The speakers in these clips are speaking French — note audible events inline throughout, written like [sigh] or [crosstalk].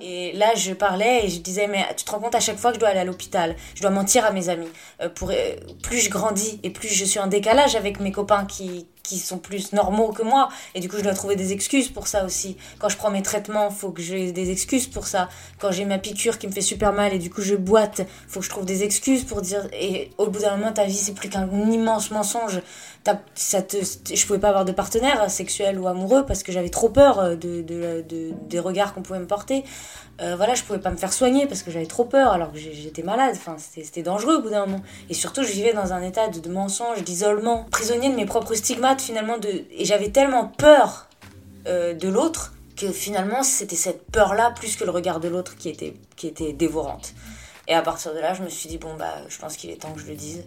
Et là, je parlais et je disais, mais tu te rends compte à chaque fois que je dois aller à l'hôpital, je dois mentir à mes amis. Euh, euh, plus je grandis et plus je suis en décalage avec mes copains qui, qui sont plus normaux que moi. Et du coup, je dois trouver des excuses pour ça aussi. Quand je prends mes traitements, faut que j'ai des excuses pour ça. Quand j'ai ma piqûre qui me fait super mal et du coup je boite, faut que je trouve des excuses pour dire. Et au bout d'un moment, ta vie, c'est plus qu'un immense mensonge. Ça te, je pouvais pas avoir de partenaire sexuel ou amoureux parce que j'avais trop peur euh, de, de, de des regards qu'on pouvait me porter. Euh, voilà, je pouvais pas me faire soigner parce que j'avais trop peur alors que j'étais malade. Enfin, c'était dangereux au bout d'un moment. Et surtout, je vivais dans un état de mensonge, d'isolement, prisonnier de mes propres stigmates finalement. De... Et j'avais tellement peur euh, de l'autre que finalement, c'était cette peur-là plus que le regard de l'autre qui était, qui était dévorante. Et à partir de là, je me suis dit, bon, bah, je pense qu'il est temps que je le dise.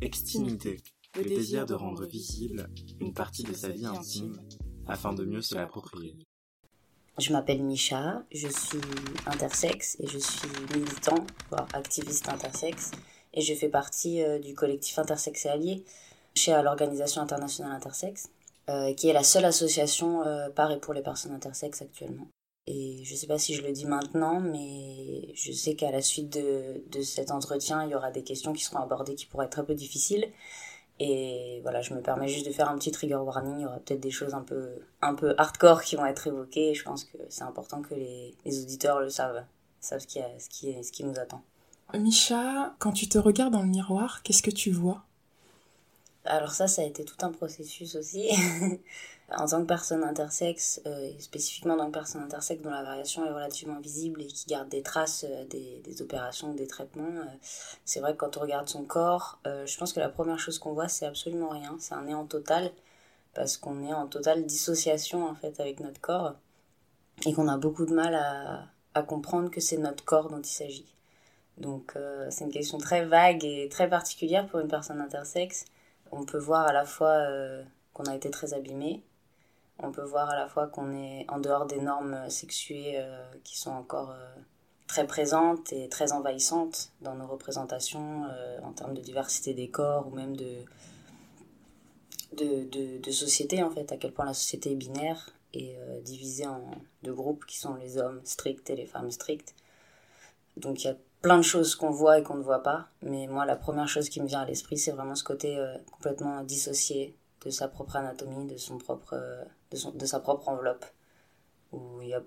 Extimité, le désir de rendre visible une partie de sa vie intime afin de mieux se l'approprier. Je m'appelle Micha, je suis intersexe et je suis militant, voire activiste intersexe, et je fais partie euh, du collectif Intersexe et Alliés chez l'Organisation internationale intersexe, euh, qui est la seule association euh, par et pour les personnes intersexes actuellement. Et je ne sais pas si je le dis maintenant, mais je sais qu'à la suite de, de cet entretien, il y aura des questions qui seront abordées qui pourraient être un peu difficiles. Et voilà, je me permets juste de faire un petit trigger warning. Il y aura peut-être des choses un peu, un peu hardcore qui vont être évoquées. Je pense que c'est important que les, les, auditeurs le savent, savent ce qui, ce, qui ce qui nous attend. Micha, quand tu te regardes dans le miroir, qu'est-ce que tu vois? Alors ça, ça a été tout un processus aussi. [laughs] en tant que personne intersexe, euh, spécifiquement dans que personne intersexe dont la variation est relativement visible et qui garde des traces euh, des, opérations, des traitements, euh, c'est vrai que quand on regarde son corps, je pense que la première chose qu'on voit, c'est absolument rien. C'est un néant total, parce qu'on est en totale dissociation en fait avec notre corps, et qu'on a beaucoup de mal à, à comprendre que c'est notre corps dont il s'agit. Donc c'est une question très vague et très particulière pour une personne intersexe on peut voir à la fois euh, qu'on a été très abîmé, on peut voir à la fois qu'on est en dehors des normes sexuées euh, qui sont encore euh, très présentes et très envahissantes dans nos représentations en termes de diversité des corps ou même de, de, société en fait, à quel point la société est binaire et divisée en deux groupes qui sont les hommes stricts et les femmes strictes. Plein de choses qu'on voit et qu'on ne voit pas. Mais moi, la première chose qui me vient à l'esprit, c'est vraiment ce côté euh, complètement dissocié de sa propre anatomie, de, son propre, euh, de, son, de sa propre enveloppe.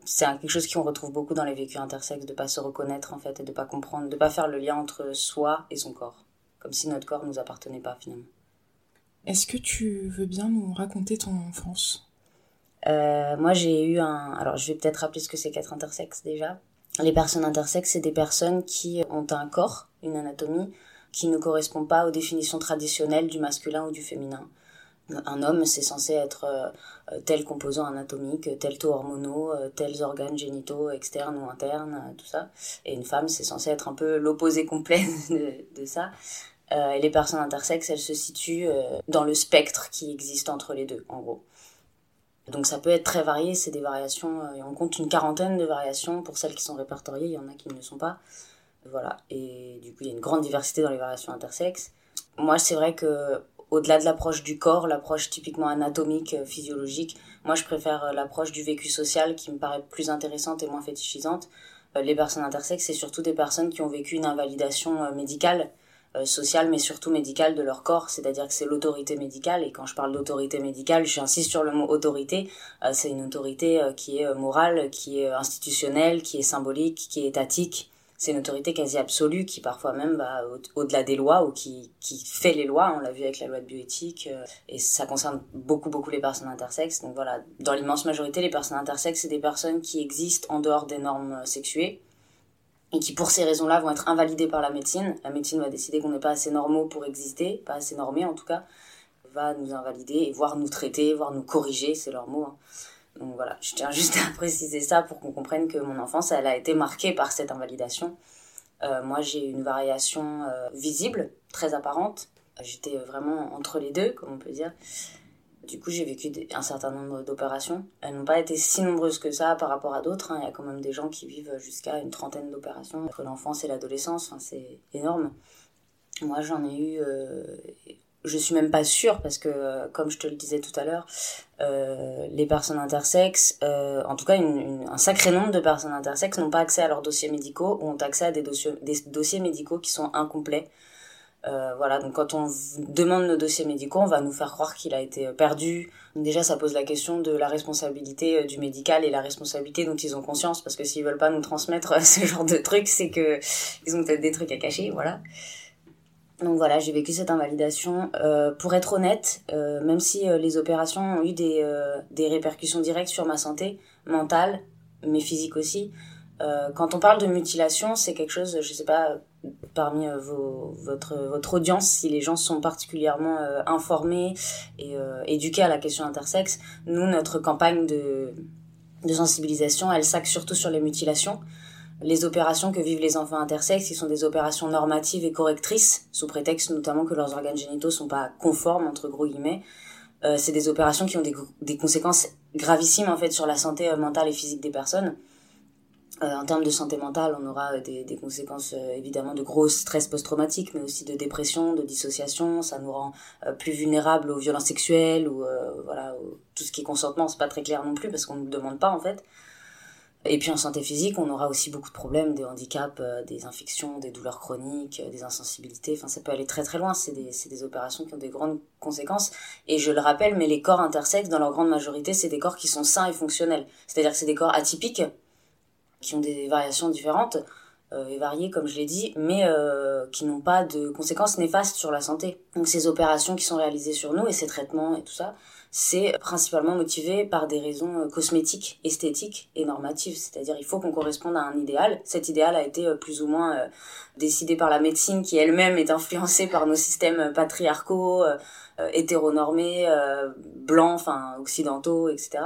C'est quelque chose qu'on retrouve beaucoup dans les vécus intersexes, de pas se reconnaître en fait et de pas comprendre, de pas faire le lien entre soi et son corps. Comme si notre corps nous appartenait pas finalement. Est-ce que tu veux bien nous raconter ton enfance? Euh, Moi j'ai eu un... Alors je vais peut-être rappeler ce que c'est qu'être intersexe déjà. Les personnes intersexes, c'est des personnes qui ont un corps, une anatomie, qui ne correspond pas aux définitions traditionnelles du masculin ou du féminin. Un homme, c'est censé être euh, tel composant anatomique, tel taux hormonaux, euh, tels organes génitaux externes ou internes, euh, tout ça. Et une femme, c'est censé être un peu l'opposé complet [laughs] de ça. et les personnes intersexes, elles se situent dans le spectre qui existe entre les deux, en gros. Donc ça peut être très varié, c'est des variations, euh, on compte une quarantaine de variations pour celles qui sont répertoriées, il y en a qui ne le sont pas. Voilà, et du coup il y a une grande diversité dans les variations intersexes. Moi c'est vrai que au-delà de l'approche du corps, l'approche typiquement anatomique, euh, physiologique, moi je préfère euh, l'approche du vécu social qui me paraît plus intéressante et moins fétichisante. Les personnes intersexes, c'est surtout des personnes qui ont vécu une invalidation médicale, sociale mais surtout médicale de leur corps, c'est-à-dire que c'est l'autorité médicale. Et quand je parle d'autorité médicale, j'insiste sur le mot autorité, euh, c'est une autorité euh, qui est morale, qui est institutionnelle, qui est symbolique, qui est étatique. C'est une autorité quasi absolue qui parfois même va au-delà des lois ou qui, qui fait les lois, on l'a vu avec la loi de bioéthique, et ça concerne beaucoup beaucoup les personnes intersexes. Donc voilà, dans l'immense majorité, les personnes intersexes, c'est des personnes qui existent en dehors des normes sexuées, et qui pour ces raisons-là vont être invalidés par la médecine. La médecine va décider qu'on n'est pas assez normaux pour exister, pas assez normés en tout cas, va nous invalider et voire nous traiter, voire nous corriger, c'est leur mot. Hein. Donc voilà, je tiens juste à [laughs] préciser ça pour qu'on comprenne que mon enfance, elle a été marquée par cette invalidation. Euh, moi, j'ai une variation euh, visible, très apparente. J'étais vraiment entre les deux, comme on peut dire. Du coup, j'ai vécu un certain nombre d'opérations. Elles n'ont pas été si nombreuses que ça par rapport à d'autres. Hein. Il y a quand même des gens qui vivent jusqu'à une trentaine d'opérations entre l'enfance et l'adolescence. Enfin, c'est énorme. Moi, j'en ai eu. Euh, je suis même pas sûre parce que, comme je te le disais tout à l'heure, euh, les personnes intersexes, euh, en tout cas un sacré nombre de personnes intersexes n'ont pas accès à leurs dossiers médicaux ou ont accès à des dossiers médicaux qui sont incomplets. Euh, voilà, donc quand on demande nos dossiers médicaux, on va nous faire croire qu'il a été perdu. Déjà, ça pose la question de la responsabilité euh, du médical et la responsabilité dont ils ont conscience, parce que s'ils veulent pas nous transmettre [laughs] ce genre de trucs, c'est que ils ont peut-être des trucs à cacher, voilà. Donc voilà, j'ai vécu cette invalidation. Euh, pour être honnête, euh, même si euh, les opérations ont eu des, euh, des répercussions directes sur ma santé mentale, mais physique aussi, quand on parle de mutilation, c'est quelque chose, je sais pas, parmi vos, votre, votre audience, si les gens sont particulièrement informés et éduqués à la question intersexe, nous, notre campagne de, de sensibilisation, elle s'axe surtout sur les mutilations les opérations que vivent les enfants intersexes, qui sont des opérations normatives et correctrices, sous prétexte notamment que leurs organes génitaux sont pas conformes, entre gros guillemets. Euh, c'est des opérations qui ont des, des, conséquences gravissimes en fait sur la santé euh, mentale et physique des personnes. Euh, en termes de santé mentale, on aura des, des conséquences euh, évidemment de gros stress post-traumatique, mais aussi de dépression, de dissociation. Ça nous rend euh, plus vulnérables aux violences sexuelles ou voilà tout ce qui est consentement. C'est pas très clair non plus parce qu'on ne demande pas en fait. Et puis en santé physique, on aura aussi beaucoup de problèmes, des handicaps, euh, des infections, des douleurs chroniques, euh, des insensibilités. Enfin, ça peut aller très très loin. C'est des, des opérations qui ont des grandes conséquences. Et je le rappelle, mais les corps intersexes, dans leur grande majorité, c'est des corps qui sont sains et fonctionnels. C'est-à-dire que c'est des corps atypiques, qui ont des variations différentes euh, et variées, comme je l'ai dit, mais euh, qui n'ont pas de conséquences néfastes sur la santé. Donc ces opérations qui sont réalisées sur nous et ces traitements et tout ça, c'est principalement motivé par des raisons euh, cosmétiques, esthétiques et normatives. C'est-à-dire il faut qu'on corresponde à un idéal. Cet idéal a été plus ou moins décidé par la médecine qui elle-même est influencée par nos systèmes patriarcaux, hétéronormés, blancs, enfin occidentaux, etc.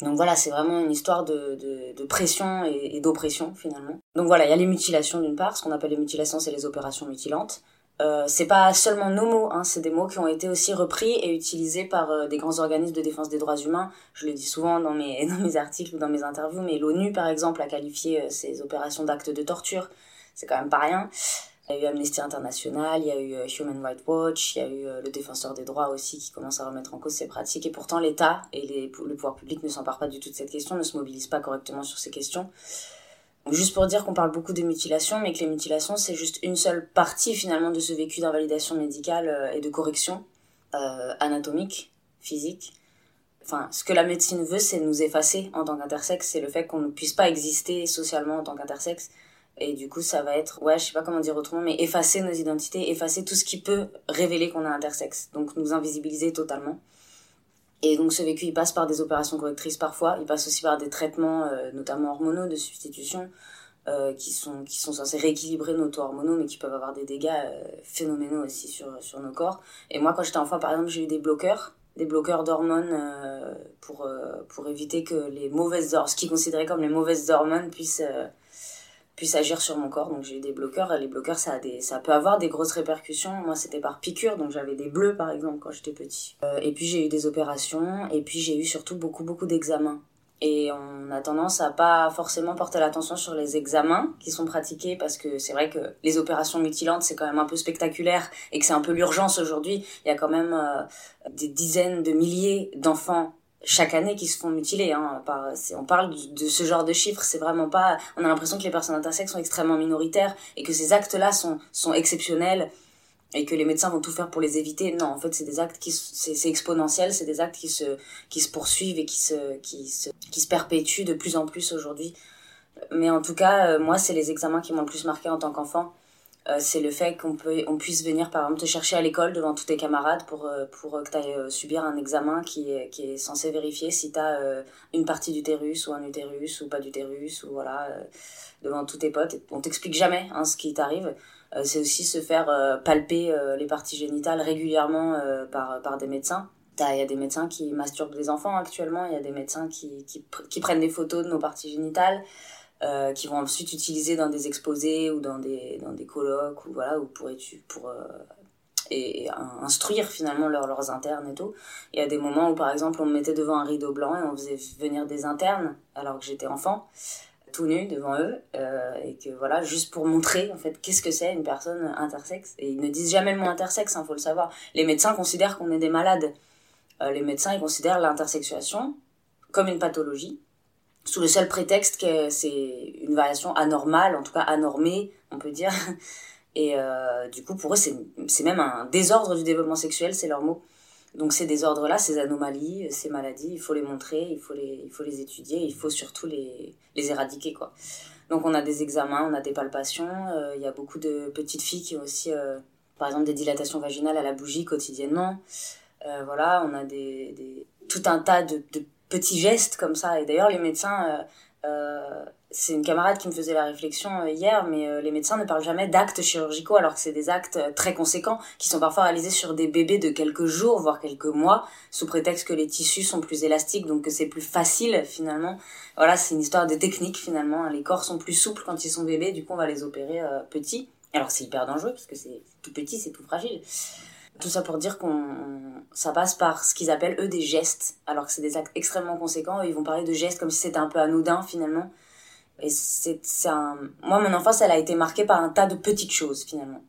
Donc voilà, c'est vraiment une histoire de, de, pression et, et d'oppression finalement. Donc voilà, il y a les mutilations d'une part, ce qu'on appelle les mutilations, c'est les opérations mutilantes. Euh, c'est pas seulement nos mots, hein, c'est des mots qui ont été aussi repris et utilisés par euh, des grands organismes de défense des droits humains. Je le dis souvent dans mes, [laughs] dans mes articles ou dans mes interviews, mais l'ONU, par exemple, a qualifié euh, ces opérations d'actes de torture. C'est quand même pas rien. Il y a eu Amnesty International, il y a eu Human Rights Watch, il y a eu le défenseur des droits aussi qui commence à remettre en cause ces pratiques. Et pourtant, l'État et le pouvoir public ne s'emparent pas du tout de cette question, ne se mobilisent pas correctement sur ces questions. Juste pour dire qu'on parle beaucoup de mutilations, mais que les mutilations, c'est juste une seule partie finalement de ce vécu d'invalidation médicale euh, et de correction euh, anatomique, physique. Enfin, ce que la médecine veut, c'est nous effacer en tant qu'intersexe, c'est le fait qu'on ne puisse pas exister socialement en tant qu'intersexe. Et du coup, ça va être, ouais, je sais pas comment dire autrement, mais effacer nos identités, effacer tout ce qui peut révéler qu'on est intersexe. Donc nous invisibiliser totalement. Et donc ce vécu, il passe par des opérations correctrices parfois, il passe aussi par des traitements, euh, notamment hormonaux, de substitution, euh, qui, sont, qui sont censés rééquilibrer nos taux hormonaux, mais qui peuvent avoir des dégâts euh, phénoménaux aussi sur, sur nos corps. Et moi, quand j'étais enfant, par exemple, j'ai eu des bloqueurs, des bloqueurs d'hormones pour, pour éviter que les mauvaises hormones, ce qui est considéré comme les mauvaises hormones, puissent puisse agir sur mon corps. Donc j'ai eu des bloqueurs. Et les bloqueurs, ça, a des, ça peut avoir des grosses répercussions. Moi, c'était par piqûre, donc j'avais des bleus, par exemple, quand j'étais petit. Euh, et puis j'ai eu des opérations, et puis j'ai eu surtout beaucoup, beaucoup d'examens. Et on a tendance à pas forcément porter l'attention sur les examens qui sont pratiqués parce que c'est vrai que les opérations mutilantes c'est quand même un peu spectaculaire et que c'est un peu l'urgence aujourd'hui. Il y a quand même euh, des dizaines de milliers d'enfants chaque année qui se font mutiler. Hein, on parle de, ce genre de chiffres, c'est vraiment pas. On a l'impression que les personnes intersexes sont extrêmement minoritaires et que ces actes-là sont, sont exceptionnels et que les médecins vont tout faire pour les éviter. Non, en fait, c'est des actes qui c'est exponentiel, c'est des actes qui se qui se poursuivent et qui se qui se qui se perpétuent de plus en plus aujourd'hui. Mais en tout cas, euh, moi, c'est les examens qui m'ont le plus marqué en tant qu'enfant. Euh, c'est le fait qu'on peut on puisse venir par exemple te chercher à l'école devant tous tes camarades pour euh, pour que tu ailles subir un examen qui est qui est censé vérifier si tu as une partie d'utérus ou un utérus ou pas d'utérus ou voilà devant tous tes potes. On t'explique jamais hein, ce qui t'arrive. C'est aussi se faire palper les parties génitales régulièrement par par des médecins. Il y a des médecins qui masturbent des enfants actuellement, il y a des médecins qui, qui, prennent des photos de nos parties génitales. Euh, qui vont ensuite utiliser dans des exposés ou dans des, dans des colloques ou voilà, ou pour, pour euh, et, instruire finalement leurs internes et tout. Il y a des moments où par exemple on me mettait devant un rideau blanc et on faisait venir des internes alors que j'étais enfant tout nu devant eux euh, et que voilà juste pour montrer en fait qu'est-ce que c'est une personne intersexe. Et ils ne disent jamais le mot intersexe hein, faut le savoir. Les médecins considèrent qu'on est des malades. Les médecins ils considèrent l'intersexuation comme une pathologie sous le seul prétexte que c'est une variation anormale, en tout cas anormée, on peut dire. [laughs] Et euh, du coup, pour eux, c'est même un désordre du développement sexuel, c'est leur mot. Donc ces désordres-là, ces anomalies, ces maladies, il faut les montrer, il faut les, il faut les étudier, il faut surtout les, les éradiquer. quoi. Donc on a des examens, on a des palpations, euh, il y a beaucoup de petites filles qui ont aussi, euh, par exemple, des dilatations vaginales à la bougie quotidiennement. voilà, on a des, des, tout un tas de, de petits gestes comme ça. Et d'ailleurs, les médecins, euh, euh, c'est une camarade qui me faisait la réflexion euh, hier, mais les médecins ne parlent jamais d'actes chirurgicaux alors que c'est des actes très conséquents qui sont parfois réalisés sur des bébés de quelques jours, voire quelques mois, sous prétexte que les tissus sont plus élastiques, donc que c'est plus facile finalement. Voilà, c'est une histoire de technique finalement. Les corps sont plus souples quand ils sont bébés, du coup on va les opérer petits. Alors c'est hyper dangereux parce que c'est tout petit, c'est tout fragile. Tout ça pour dire qu'on ça passe par ce qu'ils appellent eux des gestes, alors que c'est des actes extrêmement conséquents. Ils vont parler de gestes comme si c'était un peu anodin finalement. Et c'est un... moi mon enfance elle a été marquée par un tas de petites choses finalement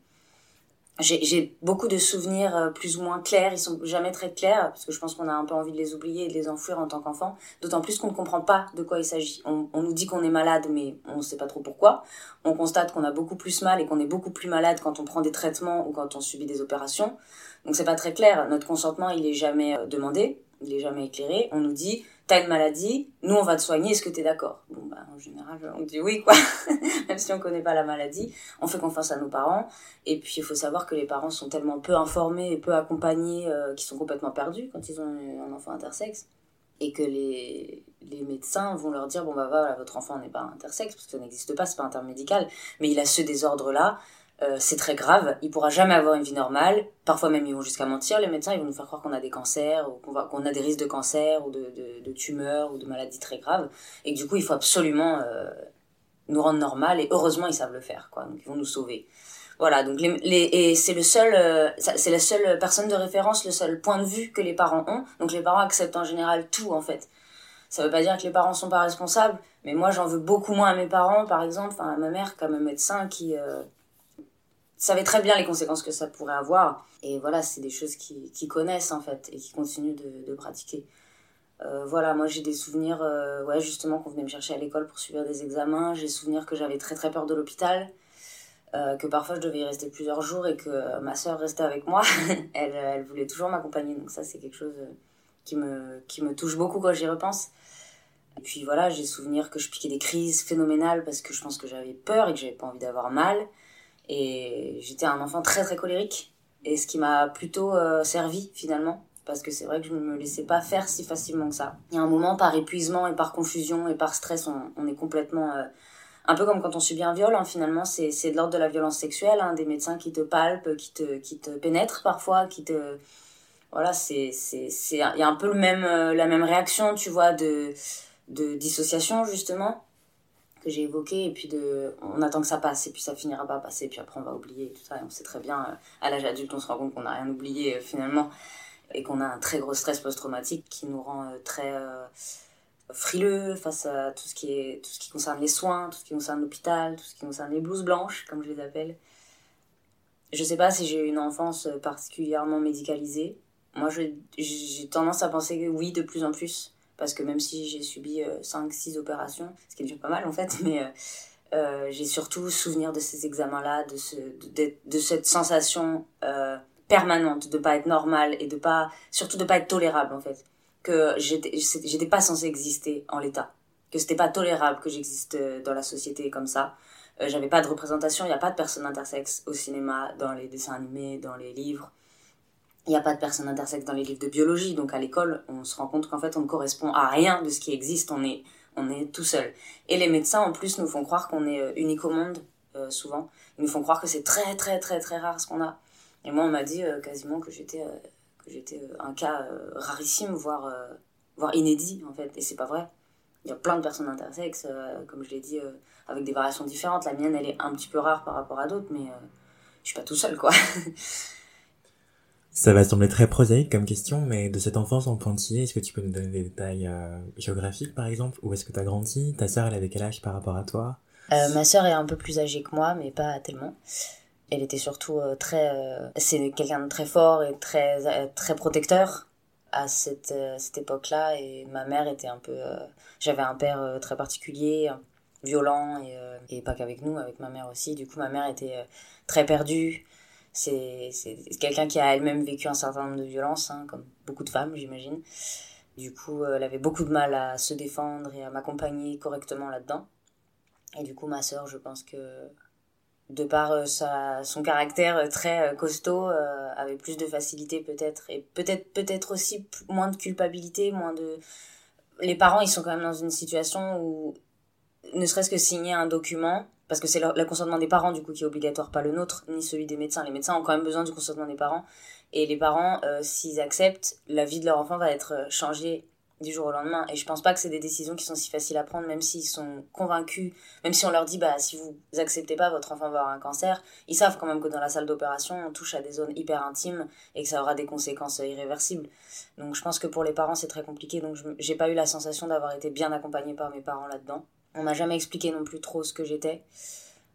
j'ai beaucoup de souvenirs euh, plus ou moins clairs, ils sont jamais très clairs, parce que je pense qu'on a un peu envie de les oublier et de les enfouir en tant qu'enfant, d'autant plus qu'on ne comprend pas de quoi il s'agit. On, on, nous dit qu'on est malade, mais on ne sait pas trop pourquoi. On constate qu'on a beaucoup plus mal et qu'on est beaucoup plus malade quand on prend des traitements ou quand on subit des opérations. Donc c'est pas très clair, notre consentement il est jamais euh, demandé, il est jamais éclairé. On nous dit t'as une maladie, nous on va te soigner, est-ce que t'es d'accord? Bon bah en général on dit oui quoi, [laughs] même si on connaît pas la maladie, on fait confiance à nos parents. Et puis il faut savoir que les parents sont tellement peu informés et peu accompagnés euh, qu'ils sont complètement perdus quand ils ont un enfant intersexe. Et que les, les médecins vont leur dire bon bah voilà votre enfant n'est pas intersexe parce que ça n'existe pas, c'est pas un terme médical, mais il a ce désordre là euh, c'est très grave, il pourra jamais avoir une vie normale. Parfois même ils vont jusqu'à mentir, les médecins ils vont nous faire croire qu'on a des cancers ou qu'on qu'on a des risques de cancer ou de, de, de, tumeurs ou de maladies très graves et que du coup il faut absolument euh, nous rendre normal et heureusement ils savent le faire quoi, donc ils vont nous sauver. Voilà, donc les, les et c'est le seul, euh, c'est la seule personne de référence, le seul point de vue que les parents ont. Donc les parents acceptent en général tout en fait. Ça veut pas dire que les parents sont pas responsables, mais moi j'en veux beaucoup moins à mes parents, par exemple, enfin à ma mère comme un médecin qui euh, savait très bien les conséquences que ça pourrait avoir. Et voilà, c'est des choses qu'ils qui connaissent en fait et qui continuent de, pratiquer. Euh, voilà, moi j'ai des souvenirs, euh, ouais, justement, qu'on venait me chercher à l'école pour subir des examens. J'ai souvenir que j'avais très très peur de l'hôpital, euh, que parfois je devais y rester plusieurs jours et que ma soeur restait avec moi. [laughs] elle, elle voulait toujours m'accompagner, donc ça c'est quelque chose qui me, qui me touche beaucoup quand j'y repense. Et puis voilà, j'ai souvenir que je piquais des crises phénoménales parce que je pense que j'avais peur et que j'avais pas envie d'avoir mal. Et j'étais un enfant très très colérique. Et ce qui m'a plutôt euh, servi finalement. Parce que c'est vrai que je ne me laissais pas faire si facilement que ça. Il y a un moment, par épuisement et par confusion et par stress, on, est complètement... Euh, un peu comme quand on subit un viol, hein, finalement, c'est, de l'ordre de la violence sexuelle. Hein, des médecins qui te palpent, qui te, qui te pénètrent parfois, qui te... Voilà, il y a un peu le même, euh, la même réaction, tu vois, de, de dissociation, justement que j'ai évoqué et puis de on attend que ça passe et puis ça finira pas passer puis après on va oublier tout ça et on sait très bien euh, à l'âge adulte on se rend compte qu'on n'a rien oublié euh, finalement et qu'on a un très gros stress post-traumatique qui nous rend euh, très frileux face à tout ce qui est tout ce qui concerne les soins tout ce qui concerne l'hôpital tout ce qui concerne les blouses blanches comme je les appelle. Je sais pas si j'ai eu une enfance particulièrement médicalisée. Moi j'ai tendance à penser que oui de plus en plus parce que même si j'ai subi 5-6 euh, opérations, ce qui est déjà pas mal en fait, [laughs] mais euh, euh, j'ai surtout souvenir de ces examens-là, de, ce, de, cette sensation permanente de pas être normal et de pas, surtout de pas être tolérable en fait. Que j'étais pas censée exister en l'état. Que c'était pas tolérable que j'existe dans la société comme ça. j'avais pas de représentation, il n'y a pas de personnes intersexes au cinéma, dans les dessins animés, dans les livres. Il n'y a pas de personnes intersexes dans les livres de biologie, donc à l'école, on se rend compte qu'en fait, on ne correspond à rien de ce qui existe, on est, on est tout seul. Et les médecins, en plus, nous font croire qu'on est unique au monde, souvent. Ils nous font croire que c'est très, très, très, très rare ce qu'on a. Et moi, on m'a dit quasiment que j'étais que j'étais un cas rarissime, voire, voire inédit, en fait. Et c'est pas vrai il y a plein de personnes intersexes, euh, comme je l'ai dit, euh, avec des variations différentes. La mienne, elle est un petit peu rare par rapport à d'autres, mais euh, je suis pas tout seul, quoi. [laughs] Ça va sembler très prosaïque comme question, mais de cette enfance en pointillé, est-ce que tu peux nous donner des détails géographiques, par exemple? Où est-ce que tu as grandi? Ta sœur, elle avait quel âge par rapport à toi? Ma sœur est un peu plus âgée que moi, mais pas tellement. Elle était surtout très... c'est quelqu'un de très fort et très, très protecteur à cette, cette époque-là, et ma mère était un peu j'avais un père euh, très particulier, violent, et, euh, et pas qu'avec nous, avec ma mère aussi. Du coup, ma mère était euh, très perdue. C'est quelqu'un qui a elle-même vécu un certain nombre de violences, hein, comme beaucoup de femmes, j'imagine. Du coup, elle avait beaucoup de mal à se défendre et à m'accompagner correctement là-dedans. Et du coup, ma sœur, je pense que de par sa, son caractère très costaud, avait plus de facilité peut-être, et peut-être peut-être aussi moins de culpabilité, moins de les parents, ils sont quand même dans une situation où, ne serait-ce que signer un document, parce que c'est le, consentement des parents, du coup, qui est obligatoire, pas le nôtre, ni celui des médecins. Les médecins ont quand même besoin du consentement des parents. Et les parents, euh, s'ils acceptent, la vie de leur enfant va être euh, changée du jour au lendemain. Et je pense pas que c'est des décisions qui sont si faciles à prendre, même s'ils sont convaincus, même si on leur dit, bah, si vous acceptez pas, votre enfant va avoir un cancer. Ils savent quand même que dans la salle d'opération, on touche à des zones hyper intimes et que ça aura des conséquences irréversibles. Donc je pense que pour les parents, c'est très compliqué. Donc j'ai pas eu la sensation d'avoir été bien accompagnée par mes parents là-dedans. On m'a jamais expliqué non plus trop ce que j'étais.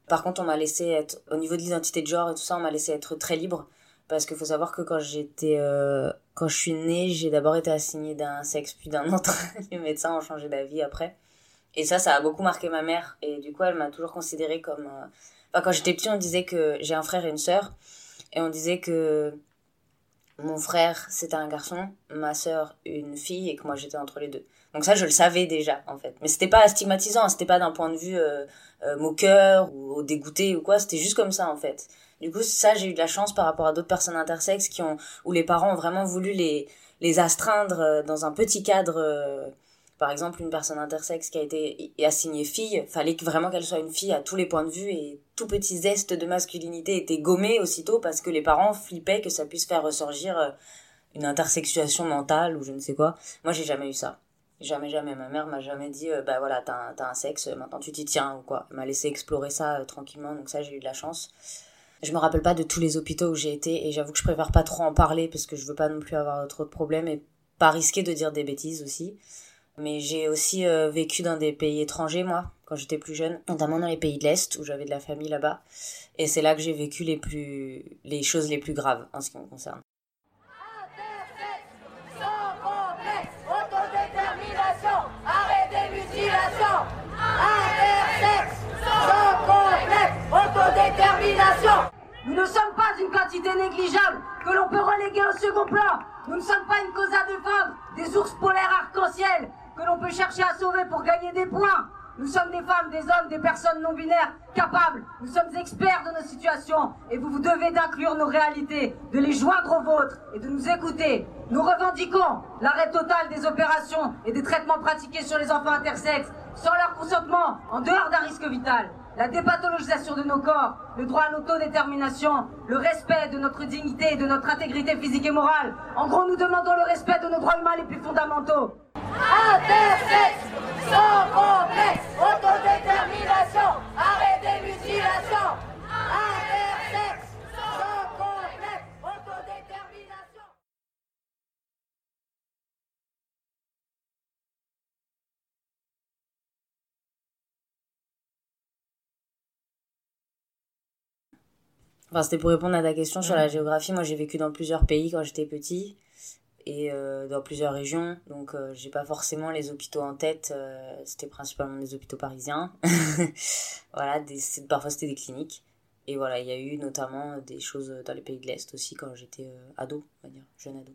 Par contre, on m'a laissé être, au niveau de l'identité de genre et tout ça, on m'a laissé être très libre. Parce qu'il faut savoir que quand j'étais, euh, quand je suis née, j'ai d'abord été assignée d'un sexe puis d'un autre. [laughs] Les médecins ont changé d'avis après. Et ça, ça a beaucoup marqué ma mère. Et du coup, elle m'a toujours considérée comme. Euh, enfin, quand j'étais petite, on disait que j'ai un frère et une sœur. Et on disait que mon frère, c'était un garçon, ma sœur, une fille, et que moi, j'étais entre les deux. Donc ça, je le savais déjà, en fait. Mais c'était pas stigmatisant, hein. c'était pas d'un point de vue euh, euh, moqueur ou dégoûté ou quoi. C'était juste comme ça, en fait. Du coup, ça, j'ai eu de la chance par rapport à d'autres personnes intersexes qui ont, où les parents ont vraiment voulu les, les astreindre euh, dans un petit cadre. Euh, par exemple, une personne intersexe qui a été assignée fille, fallait vraiment qu'elle soit une fille à tous les points de vue et tout petit zeste de masculinité était gommé aussitôt parce que les parents flippaient que ça puisse faire ressurgir une intersexuation mentale ou je ne sais quoi. Moi, j'ai jamais eu ça. Jamais, jamais. Ma mère m'a jamais dit, bah voilà, t'as un, un sexe, maintenant tu t'y tiens ou quoi. Elle m'a laissé explorer ça tranquillement, donc ça, j'ai eu de la chance. Je me rappelle pas de tous les hôpitaux où j'ai été et j'avoue que je préfère pas trop en parler parce que je veux pas non plus avoir trop de problèmes et pas risquer de dire des bêtises aussi. Mais j'ai aussi euh, vécu dans des pays étrangers, moi, quand j'étais plus jeune, notamment dans les pays de l'Est où j'avais de la famille là-bas. Et c'est là que j'ai vécu les plus, les choses les plus graves en ce qui me concerne. Nous ne sommes pas une quantité négligeable que l'on peut reléguer au second plan. Nous ne sommes pas une causa de femmes, des ours polaires arc-en-ciel que l'on peut chercher à sauver pour gagner des points. Nous sommes des femmes, des hommes, des personnes non binaires, capables. Nous sommes experts de nos situations et vous vous devez d'inclure nos réalités, de les joindre aux vôtres et de nous écouter. Nous revendiquons l'arrêt total des opérations et des traitements pratiqués sur les enfants intersexes sans leur consentement, en dehors d'un risque vital la dépathologisation de nos corps, le droit à l'autodétermination, le respect de notre dignité et de notre intégrité physique et morale. En gros, nous demandons le respect de nos droits humains les plus fondamentaux. Intersexe, sans complexe, autodétermination, arrêt des. Enfin, c'était pour répondre à ta question sur la géographie. Moi, j'ai vécu dans plusieurs pays quand j'étais petit et euh, dans plusieurs régions. Donc, euh, j'ai pas forcément les hôpitaux en tête. Euh, c'était principalement des hôpitaux parisiens. [laughs] voilà, des, parfois c'était des cliniques. Et voilà, il y a eu notamment des choses dans les pays de l'Est aussi quand j'étais ado, on va dire, jeune ado.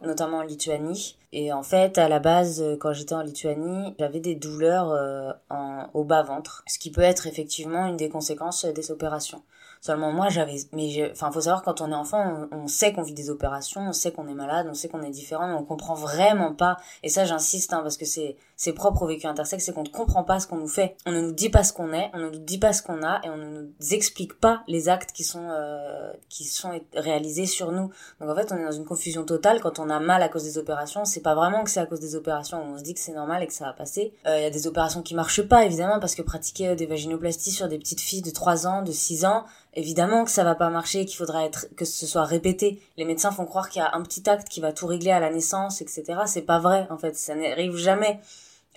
notamment en Lituanie. Et en fait, à la base, euh, quand j'étais en Lituanie, j'avais des douleurs euh, en, au bas-ventre, ce qui peut être effectivement une des conséquences des opérations. Seulement moi j'avais mais enfin faut savoir quand on est enfant on, sait qu'on vit des opérations, on sait qu'on est malade, on sait qu'on est différent mais on comprend vraiment pas. Et ça j'insiste hein, parce que c'est c'est propre au vécu intersexe, c'est qu'on ne comprend pas ce qu'on nous fait. On ne nous dit pas ce qu'on est, on ne nous dit pas ce qu'on a et on ne nous explique pas les actes qui sont euh, qui sont réalisés sur nous. Donc en fait, on est dans une confusion totale quand on a mal à cause des opérations, c'est pas vraiment que c'est à cause des opérations, on se dit que c'est normal et que ça va passer. Il euh, y a des opérations qui marchent pas évidemment parce que pratiquer des vaginoplasties sur des petites filles de 3 ans, de 6 ans, évidemment que ça va pas marcher, qu'il faudra être que ce soit répété. Les médecins font croire qu'il y a un petit acte qui va tout régler à la naissance, etc. C'est pas vrai en fait, ça n'arrive jamais.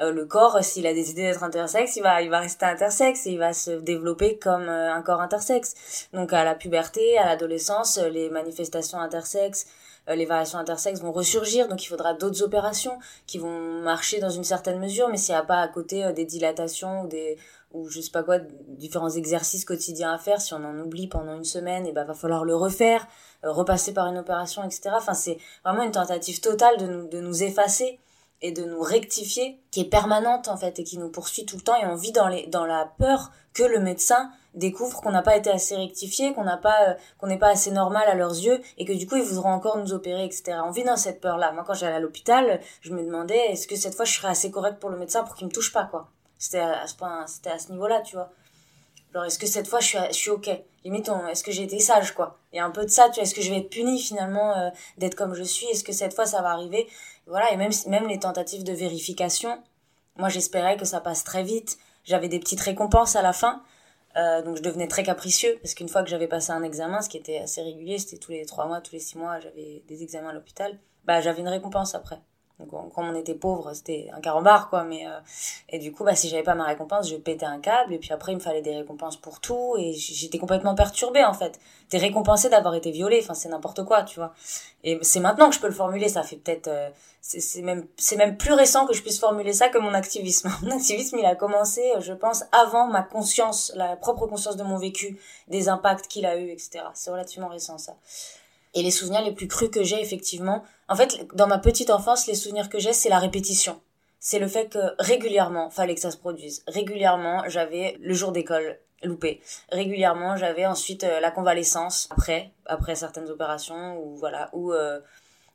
Euh, le corps, s'il a décidé d'être intersexe, il va, il va rester intersexe et il va se développer comme euh, un corps intersexe. Donc à la puberté, à l'adolescence, euh, les manifestations intersexes, les variations intersexes vont ressurgir, donc il faudra d'autres opérations qui vont marcher dans une certaine mesure, mais s'il n'y a pas à côté des dilatations ou des ou je sais pas quoi, différents exercices quotidiens à faire, si on en oublie pendant une semaine, et ben va falloir le refaire, repasser par une opération, etc. Enfin c'est vraiment une tentative totale de nous, de nous effacer et de nous rectifier qui est permanente en fait et qui nous poursuit tout le temps et on vit dans les dans la peur que le médecin découvre qu'on n'a pas été assez rectifié qu'on n'a pas euh, qu'on n'est pas assez normal à leurs yeux et que du coup ils voudront encore nous opérer etc on vit dans cette peur là moi quand j'allais à l'hôpital je me demandais est-ce que cette fois je serais assez correct pour le médecin pour qu'il me touche pas quoi? C'était à, ce point c'était à ce niveau là tu vois. Alors est-ce que cette fois je suis je suis ok? Limite est-ce que j'ai été sage quoi? Il y a un peu de ça tu vois est-ce que je vais être puni finalement euh, d'être comme je suis? Est-ce que cette fois ça va arriver? Voilà, et même, même les tentatives de vérification, moi j'espérais que ça passe très vite. J'avais des petites récompenses à la fin, euh, donc je devenais très capricieux, parce qu'une fois que j'avais passé un examen, ce qui était assez régulier, c'était tous les trois mois, tous les six mois, j'avais des examens à l'hôpital, bah j'avais une récompense après. Donc quand on était pauvre, c'était un carambar quoi. Mais euh, et du coup, bah si j'avais pas ma récompense, je pétais un câble. Et puis après, il me fallait des récompenses pour tout. Et j'étais complètement perturbée en fait. T'es récompensé d'avoir été violée. Enfin, c'est n'importe quoi, tu vois. Et c'est maintenant que je peux le formuler. Ça fait peut-être, euh, c'est même c'est même plus récent que je puisse formuler ça que mon activisme. [laughs] Mon activisme, il a commencé, je pense, avant ma conscience, la propre conscience de mon vécu, des impacts qu'il a eu, etc. C'est relativement récent ça. Et les souvenirs les plus crus que j'ai, effectivement, en fait, dans ma petite enfance, les souvenirs que j'ai, c'est la répétition. C'est le fait que régulièrement, fallait que ça se produise. Régulièrement, j'avais le jour d'école loupé. Régulièrement, j'avais ensuite euh, la convalescence après, après certaines opérations ou voilà, ou euh,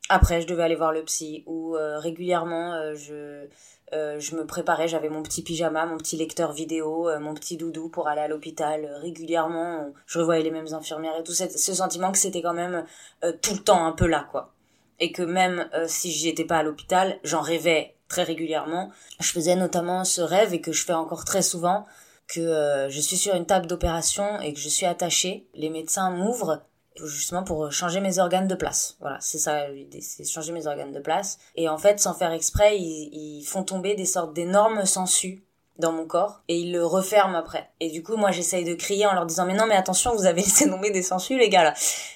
après je devais aller voir le psy ou euh, régulièrement je je me préparais, j'avais mon petit pyjama, mon petit lecteur vidéo, mon petit doudou pour aller à l'hôpital régulièrement. Je revoyais les mêmes infirmières et tout ce sentiment que c'était quand même tout le temps un peu là, quoi. Et que même si j'y étais pas à l'hôpital, j'en rêvais très régulièrement. Je faisais notamment ce rêve et que je fais encore très souvent que je suis sur une table d'opération et que je suis attachée. Les médecins m'ouvrent justement pour changer mes organes de place. Voilà, c'est ça c'est changer mes organes de place. Et en fait, sans faire exprès, ils, ils font tomber des sortes d'énormes sangsues dans mon corps et ils le referment après. Et du coup, moi, j'essaye de crier en leur disant mais non, mais attention, vous avez [laughs] laissé tomber des sangsues, les gars là.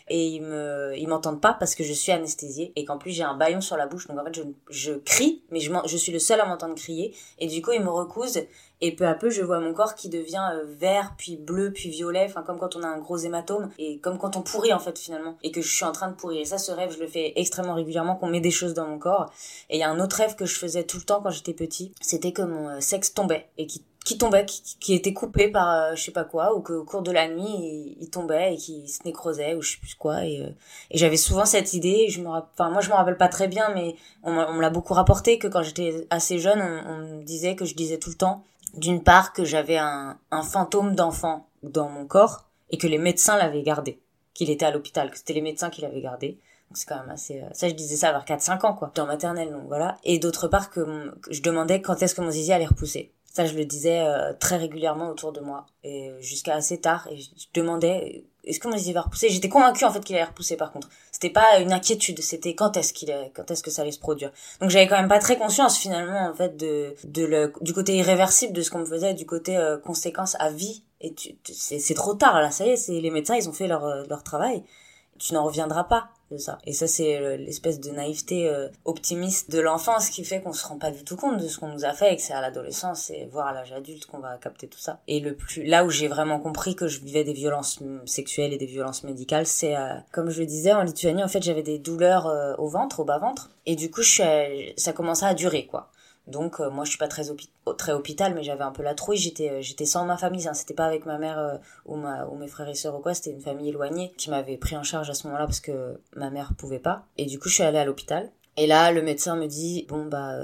Et ils me, ils m'entendent pas parce que je suis anesthésiée et qu'en plus j'ai un baillon sur la bouche. Donc en fait, je, je crie, mais je, je suis le seul à m'entendre crier. Et du coup, ils me recousent et peu à peu, je vois mon corps qui devient euh, vert, puis bleu, puis violet, enfin comme quand on a un gros hématome, et comme quand on pourrit en fait finalement, et que je suis en train de pourrir. Et ça, ce rêve, je le fais extrêmement régulièrement, qu'on met des choses dans mon corps. Et il y a un autre rêve que je faisais tout le temps quand j'étais petit, c'était que mon euh, sexe tombait, et qui tombait, qui, était coupé par euh, je sais pas quoi, ou qu'au cours de la nuit il, tombait et qui se nécrosait ou je sais plus quoi. Et, et j'avais souvent cette idée. Je me, enfin moi je me rappelle pas très bien, mais on, me l'a beaucoup rapporté que quand j'étais assez jeune, on, me disait que je disais tout le temps d'une part que j'avais un, un fantôme d'enfant dans mon corps et que les médecins l'avaient gardé, qu'il était à l'hôpital, que c'était les médecins qui l'avaient gardé. Donc c'est quand même assez... Euh, ça, je disais ça vers 4-5 ans, quoi, dans maternelle, donc voilà. Et d'autre part que, je demandais quand est-ce que mon zizi allait repousser. Ça, je le disais euh, très régulièrement autour de moi, et jusqu'à assez tard, et je demandais est-ce que mon zizi va repousser? J'étais convaincue en fait qu'il allait repousser par contre. C'était pas une inquiétude, c'était quand est-ce qu'il quand est-ce que ça allait se produire. Donc j'avais quand même pas très conscience finalement en fait de de le du côté irréversible de ce qu'on me faisait, du côté euh, conséquence à vie. Et c'est trop tard là, ça y est, c'est les médecins ils ont fait leur euh, leur travail. Tu n'en reviendras pas. Et ça, c'est euh, l'espèce de naïveté euh, optimiste de l'enfance qui fait qu'on se rend pas du tout compte de ce qu'on nous a fait et que c'est à l'adolescence et voire à l'âge adulte qu'on va capter tout ça. Et le plus, là où j'ai vraiment compris que je vivais des violences sexuelles et des violences médicales, c'est, euh, comme je le disais, en Lituanie, en fait, j'avais des douleurs au ventre, au bas-ventre. Et du coup, je suis, ça commençait à durer, quoi. Donc euh, moi je suis pas très très hôpital mais j'avais un peu la trouille, j'étais euh, j'étais sans ma famille, hein. c'était pas avec ma mère euh, ou ma ou mes frères et sœurs ou quoi, c'était une famille éloignée qui m'avait pris en charge à ce moment-là parce que ma mère pouvait pas. Et du coup je suis allée à l'hôpital. Et là le médecin me dit bon bah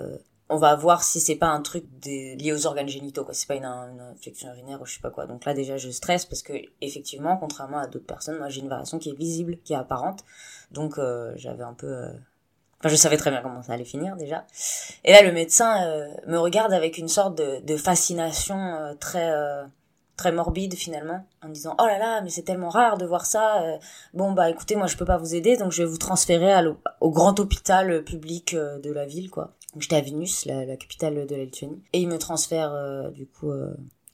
on va voir si c'est pas un truc lié aux organes génitaux quoi. C'est pas une, infection urinaire ou je sais pas quoi. Donc là déjà je stresse parce que effectivement contrairement à d'autres personnes moi j'ai une variation qui est visible qui est apparente. Donc j'avais un peu Enfin, je savais très bien comment ça allait finir déjà. Et là, le médecin euh, me regarde avec une sorte de, de fascination euh, très euh, très morbide finalement, en disant oh là là, mais c'est tellement rare de voir ça. bon bah écoutez, moi je peux pas vous aider, donc je vais vous transférer au grand hôpital public de la ville quoi. J'étais à Vilnius, la, la, capitale de la Lituanie, et il me transfère du coup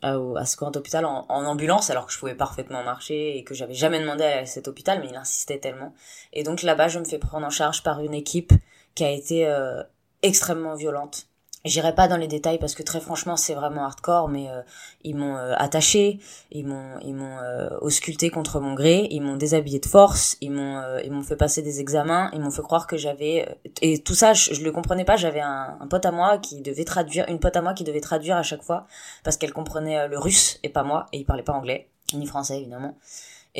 à, ce grand hôpital en, ambulance alors que je pouvais parfaitement marcher et que j'avais jamais demandé à, cet hôpital mais il insistait tellement. Et donc là-bas je me fais prendre en charge par une équipe qui a été euh, extrêmement violente J'irai pas dans les détails parce que très franchement c'est vraiment hardcore, mais euh, ils m'ont euh, attaché, ils m'ont ils m'ont euh, ausculté contre mon gré, ils m'ont déshabillé de force, ils m'ont ils m'ont fait passer des examens, ils m'ont fait croire que j'avais et tout ça je, je le comprenais pas. J'avais un, un, pote à moi qui devait traduire, une pote à moi qui devait traduire à chaque fois parce qu'elle comprenait le russe et pas moi et il parlait pas anglais ni français évidemment.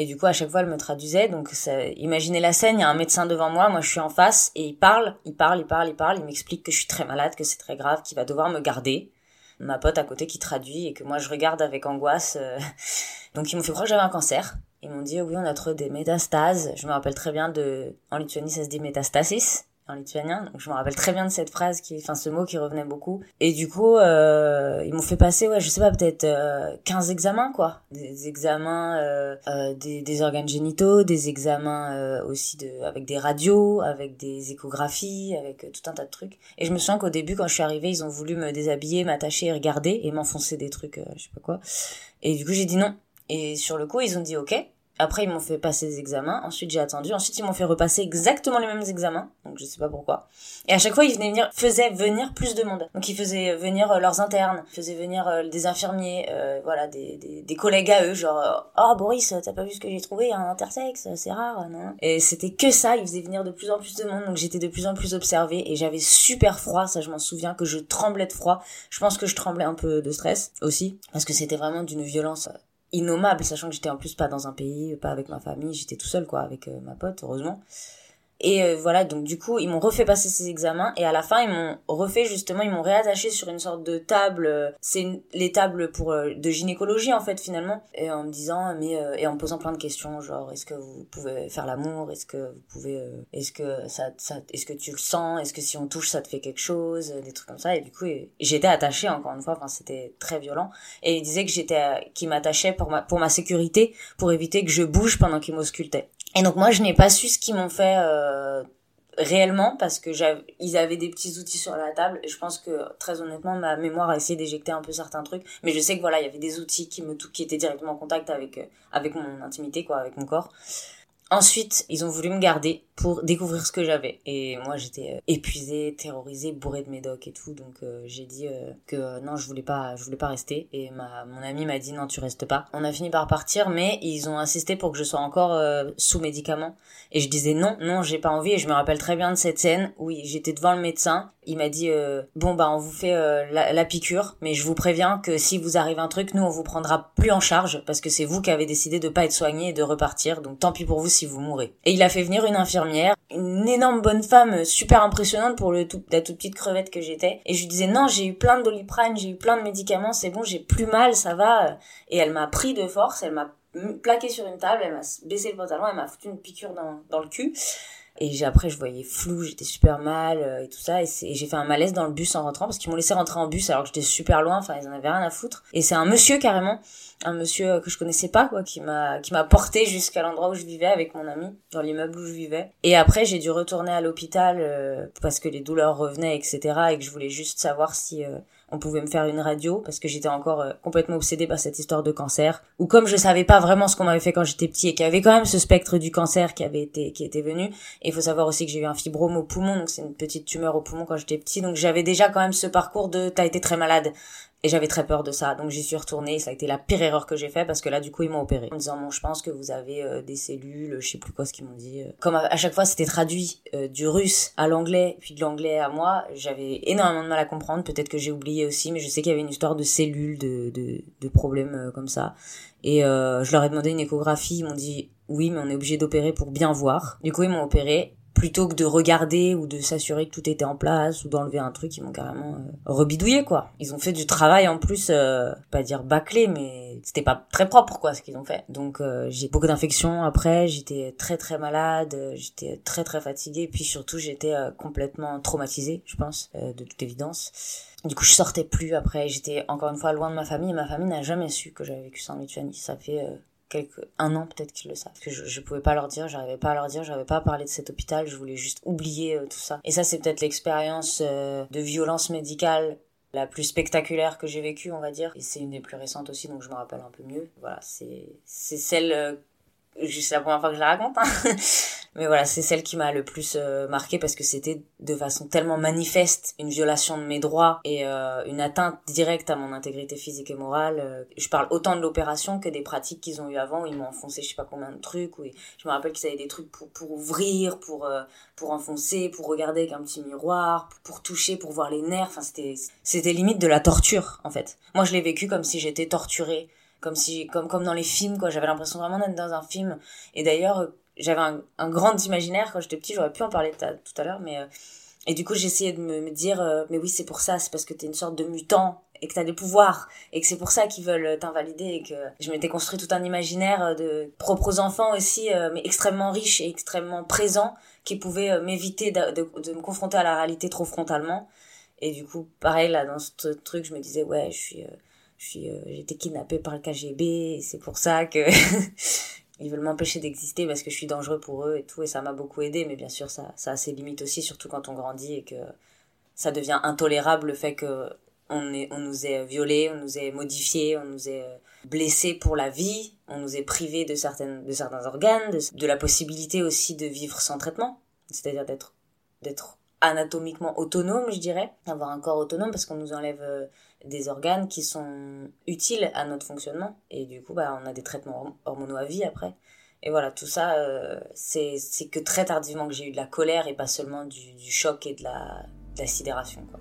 Et du coup, à chaque fois, elle me traduisait. Donc, imaginez la scène, il y a un médecin devant moi, moi je suis en face, et il parle, il parle, il parle, il parle, il m'explique que je suis très malade, que c'est très grave, qu'il va devoir me garder. Ma pote à côté qui traduit et que moi je regarde avec angoisse. Euh. [laughs] Donc, ils m'ont fait croire que j'avais un cancer. Ils m'ont dit, oui, on a trouvé des métastases. Je me rappelle très bien de, en Lituanie, ça se dit métastasis en lituanien. Donc je me rappelle très bien de cette phrase, qui, enfin ce mot qui revenait beaucoup. Et du coup, euh, ils m'ont fait passer, ouais, je sais pas, peut-être euh, 15 examens, quoi. Des examens euh, euh, des, des, organes génitaux, des examens euh, aussi de, avec des radios, avec des échographies, avec euh, tout un tas de trucs. Et je me souviens qu'au début, quand je suis arrivée, ils ont voulu me déshabiller, m'attacher et regarder et m'enfoncer des trucs, je sais pas quoi. Et du coup, j'ai dit non. Et sur le coup, ils ont dit ok. Après, ils m'ont fait passer des examens. Ensuite, j'ai attendu. Ensuite, ils m'ont fait repasser exactement les mêmes examens. Donc, je sais pas pourquoi. Et à chaque fois, ils venaient venir, faisaient venir plus de monde. Donc, ils faisaient venir euh, leurs internes, ils faisaient venir euh, des infirmiers, euh, voilà, des, des, collègues à eux, genre, oh Boris, t'as pas vu ce que j'ai trouvé, un intersexe, c'est rare, non Et c'était que ça. Ils faisaient venir de plus en plus de monde. Donc, j'étais de plus en plus observée et j'avais super froid. Ça, je m'en souviens que je tremblais de froid. Je pense que je tremblais un peu de stress aussi parce que c'était vraiment d'une violence innommable, sachant que j'étais en plus pas dans un pays, pas avec ma famille, j'étais tout seul quoi, avec euh, ma pote, heureusement. Et euh, voilà, donc du coup, ils m'ont refait passer ces examens et à la fin, ils m'ont refait justement, ils m'ont réattaché sur une sorte de table, euh, c'est les tables pour de gynécologie en fait finalement, et en me disant mais et en me posant plein de questions, genre est-ce que vous pouvez faire l'amour, est-ce que vous pouvez est-ce que ça, ça est-ce que tu le sens, est-ce que si on touche ça te fait quelque chose, des trucs comme ça et du coup j'étais attachée encore une fois, enfin c'était très violent et il disait que j'étais qui m'attachait pour ma pour ma sécurité, pour éviter que je bouge pendant qu'il m'auscultait. Et donc moi je n'ai pas su ce qu'ils m'ont fait euh, réellement parce que ils avaient des petits outils sur la table. Et je pense que très honnêtement ma mémoire a essayé d'éjecter un peu certains trucs. Mais je sais que voilà il y avait des outils qui me qui étaient directement en contact avec euh, avec mon intimité quoi avec mon corps Ensuite, ils ont voulu me garder pour découvrir ce que j'avais. Et moi, j'étais euh, épuisée, terrorisée, bourrée de médocs et tout. Donc, euh, j'ai dit euh, que non, je voulais pas, je voulais pas rester. Et ma, mon ami m'a dit non, tu restes pas. On a fini par partir, mais ils ont insisté pour que je sois encore sous médicaments. Et je disais non, non, j'ai pas envie. Et je me rappelle très bien de cette scène où j'étais devant le médecin. Il m'a dit bon bah on vous fait la, piqûre, mais je vous préviens que si vous arrive un truc, nous on vous prendra plus en charge parce que c'est vous qui avez décidé de pas être soigné et de repartir. Donc tant pis pour vous vous mourrez. Et il a fait venir une infirmière, une énorme bonne femme, super impressionnante pour le tout, la toute petite crevette que j'étais. Et je lui disais non, j'ai eu plein de doliprane, j'ai eu plein de médicaments, c'est bon, j'ai plus mal, ça va. Et elle m'a pris de force, elle m'a plaqué sur une table, elle m'a baissé le pantalon, elle m'a foutu une piqûre dans, dans le cul. Et après, je voyais flou, j'étais super mal euh, et tout ça. Et, j'ai fait un malaise dans le bus en rentrant parce qu'ils m'ont laissé rentrer en bus alors que j'étais super loin. Enfin, ils en avaient rien à foutre. Et c'est un monsieur carrément, un monsieur que je connaissais pas quoi, qui m'a qui m'a porté jusqu'à l'endroit où je vivais avec mon ami, dans l'immeuble où je vivais. Et après, j'ai dû retourner à l'hôpital euh, parce que les douleurs revenaient, etc. Et que je voulais juste savoir si euh, on pouvait me faire une radio parce que j'étais encore euh, complètement obsédée par cette histoire de cancer. Ou comme je savais pas vraiment ce qu'on m'avait fait quand j'étais petit et qu'il y avait quand même ce spectre du cancer qui avait été qui était venu. Et il faut savoir aussi que j'ai eu un fibrome au poumon, donc c'est une petite tumeur au poumon quand j'étais petit. Donc j'avais déjà quand même ce parcours de t'as été très malade. Et j'avais très peur de ça, donc j'y suis retournée. Ça a été la pire erreur que j'ai fait parce que là, du coup, ils m'ont opéré en disant bon, je pense que vous avez euh, des cellules, je sais plus quoi ce qu'ils m'ont dit. Euh. Comme à, chaque fois, c'était traduit euh, du russe à l'anglais, puis de l'anglais à moi, j'avais énormément de mal à comprendre. Peut-être que j'ai oublié aussi, mais je sais qu'il y avait une histoire de cellules, de de, de problèmes comme ça. Et je leur ai demandé une échographie, ils m'ont dit oui, mais on est obligé d'opérer pour bien voir. Du coup, ils m'ont opéré plutôt que de regarder ou de s'assurer que tout était en place ou d'enlever un truc, ils m'ont carrément euh, rebidouillé quoi. Ils ont fait du travail en plus, euh, pas dire bâclé, mais c'était pas très propre quoi ce qu'ils ont fait. Donc euh, j'ai beaucoup d'infections après, j'étais très très malade, j'étais très très fatiguée, puis surtout j'étais complètement traumatisée, je pense, de toute évidence. Du coup, je sortais plus après. J'étais encore une fois loin de ma famille. Et ma famille n'a jamais su que j'avais vécu ça en Lituanie. Ça fait quelques un an peut-être qu'ils le savent. Que je, je pouvais pas leur dire j'arrivais pas à leur dire j'arrivais pas à parler de cet hôpital je voulais juste oublier euh, tout ça. Et ça c'est peut-être l'expérience euh, de violence médicale la plus spectaculaire que j'ai vécue on va dire. Et c'est une des plus récentes aussi donc je me rappelle un peu mieux. Voilà c'est c'est celle euh, c'est la première fois que je la raconte hein. [laughs] Mais voilà, c'est celle qui m'a le plus euh, marqué parce que c'était de façon tellement manifeste une violation de mes droits et euh, une atteinte directe à mon intégrité physique et morale. Euh, je parle autant de l'opération que des pratiques qu'ils ont eu avant. Ils m'ont enfoncé je sais pas combien de trucs. Ou je me rappelle qu'ils avaient des trucs pour, pour ouvrir, pour, pour enfoncer, pour regarder avec un petit miroir, pour, toucher, pour voir les nerfs. Enfin, c'était limite de la torture en fait. Moi, je l'ai vécu comme si j'étais torturée comme si comme comme dans les films quoi. J'avais l'impression vraiment d'être dans un film. Et d'ailleurs j'avais un, un, grand imaginaire quand j'étais petit, j'aurais pu en parler tout à l'heure, mais... Euh, et du coup, j'essayais de me, me dire, euh, mais oui, c'est pour ça, c'est parce que t'es une sorte de mutant et que t'as des pouvoirs et que c'est pour ça qu'ils veulent t'invalider et que je m'étais construit tout un imaginaire de propres enfants aussi, euh, mais extrêmement riches et extrêmement présents qui pouvaient m'éviter de, de, de, me confronter à la réalité trop frontalement. Et du coup, pareil, là, dans ce truc, je me disais, ouais, je suis... je suis j'ai été kidnappée par le KGB c'est pour ça que [laughs] ils veulent m'empêcher d'exister parce que je suis dangereux pour eux et tout et ça m'a beaucoup aidé mais bien sûr ça ça a ses limites aussi surtout quand on grandit et que ça devient intolérable le fait que on est on nous ait violé on nous ait modifié on nous ait blessé pour la vie. On nous ait privé de certaines de certains organes de, de la possibilité aussi de vivre sans traitement. C'est-à-dire d'être d'être anatomiquement autonome je dirais. D'avoir un corps autonome parce qu'on nous enlève euh, des organes qui sont utiles à notre fonctionnement. Et du coup, bah, on a des traitements hormonaux à vie après. Et voilà, tout ça, euh, c'est que très tardivement que j'ai eu de la colère et pas seulement du, du choc et de la, de la sidération. Quoi.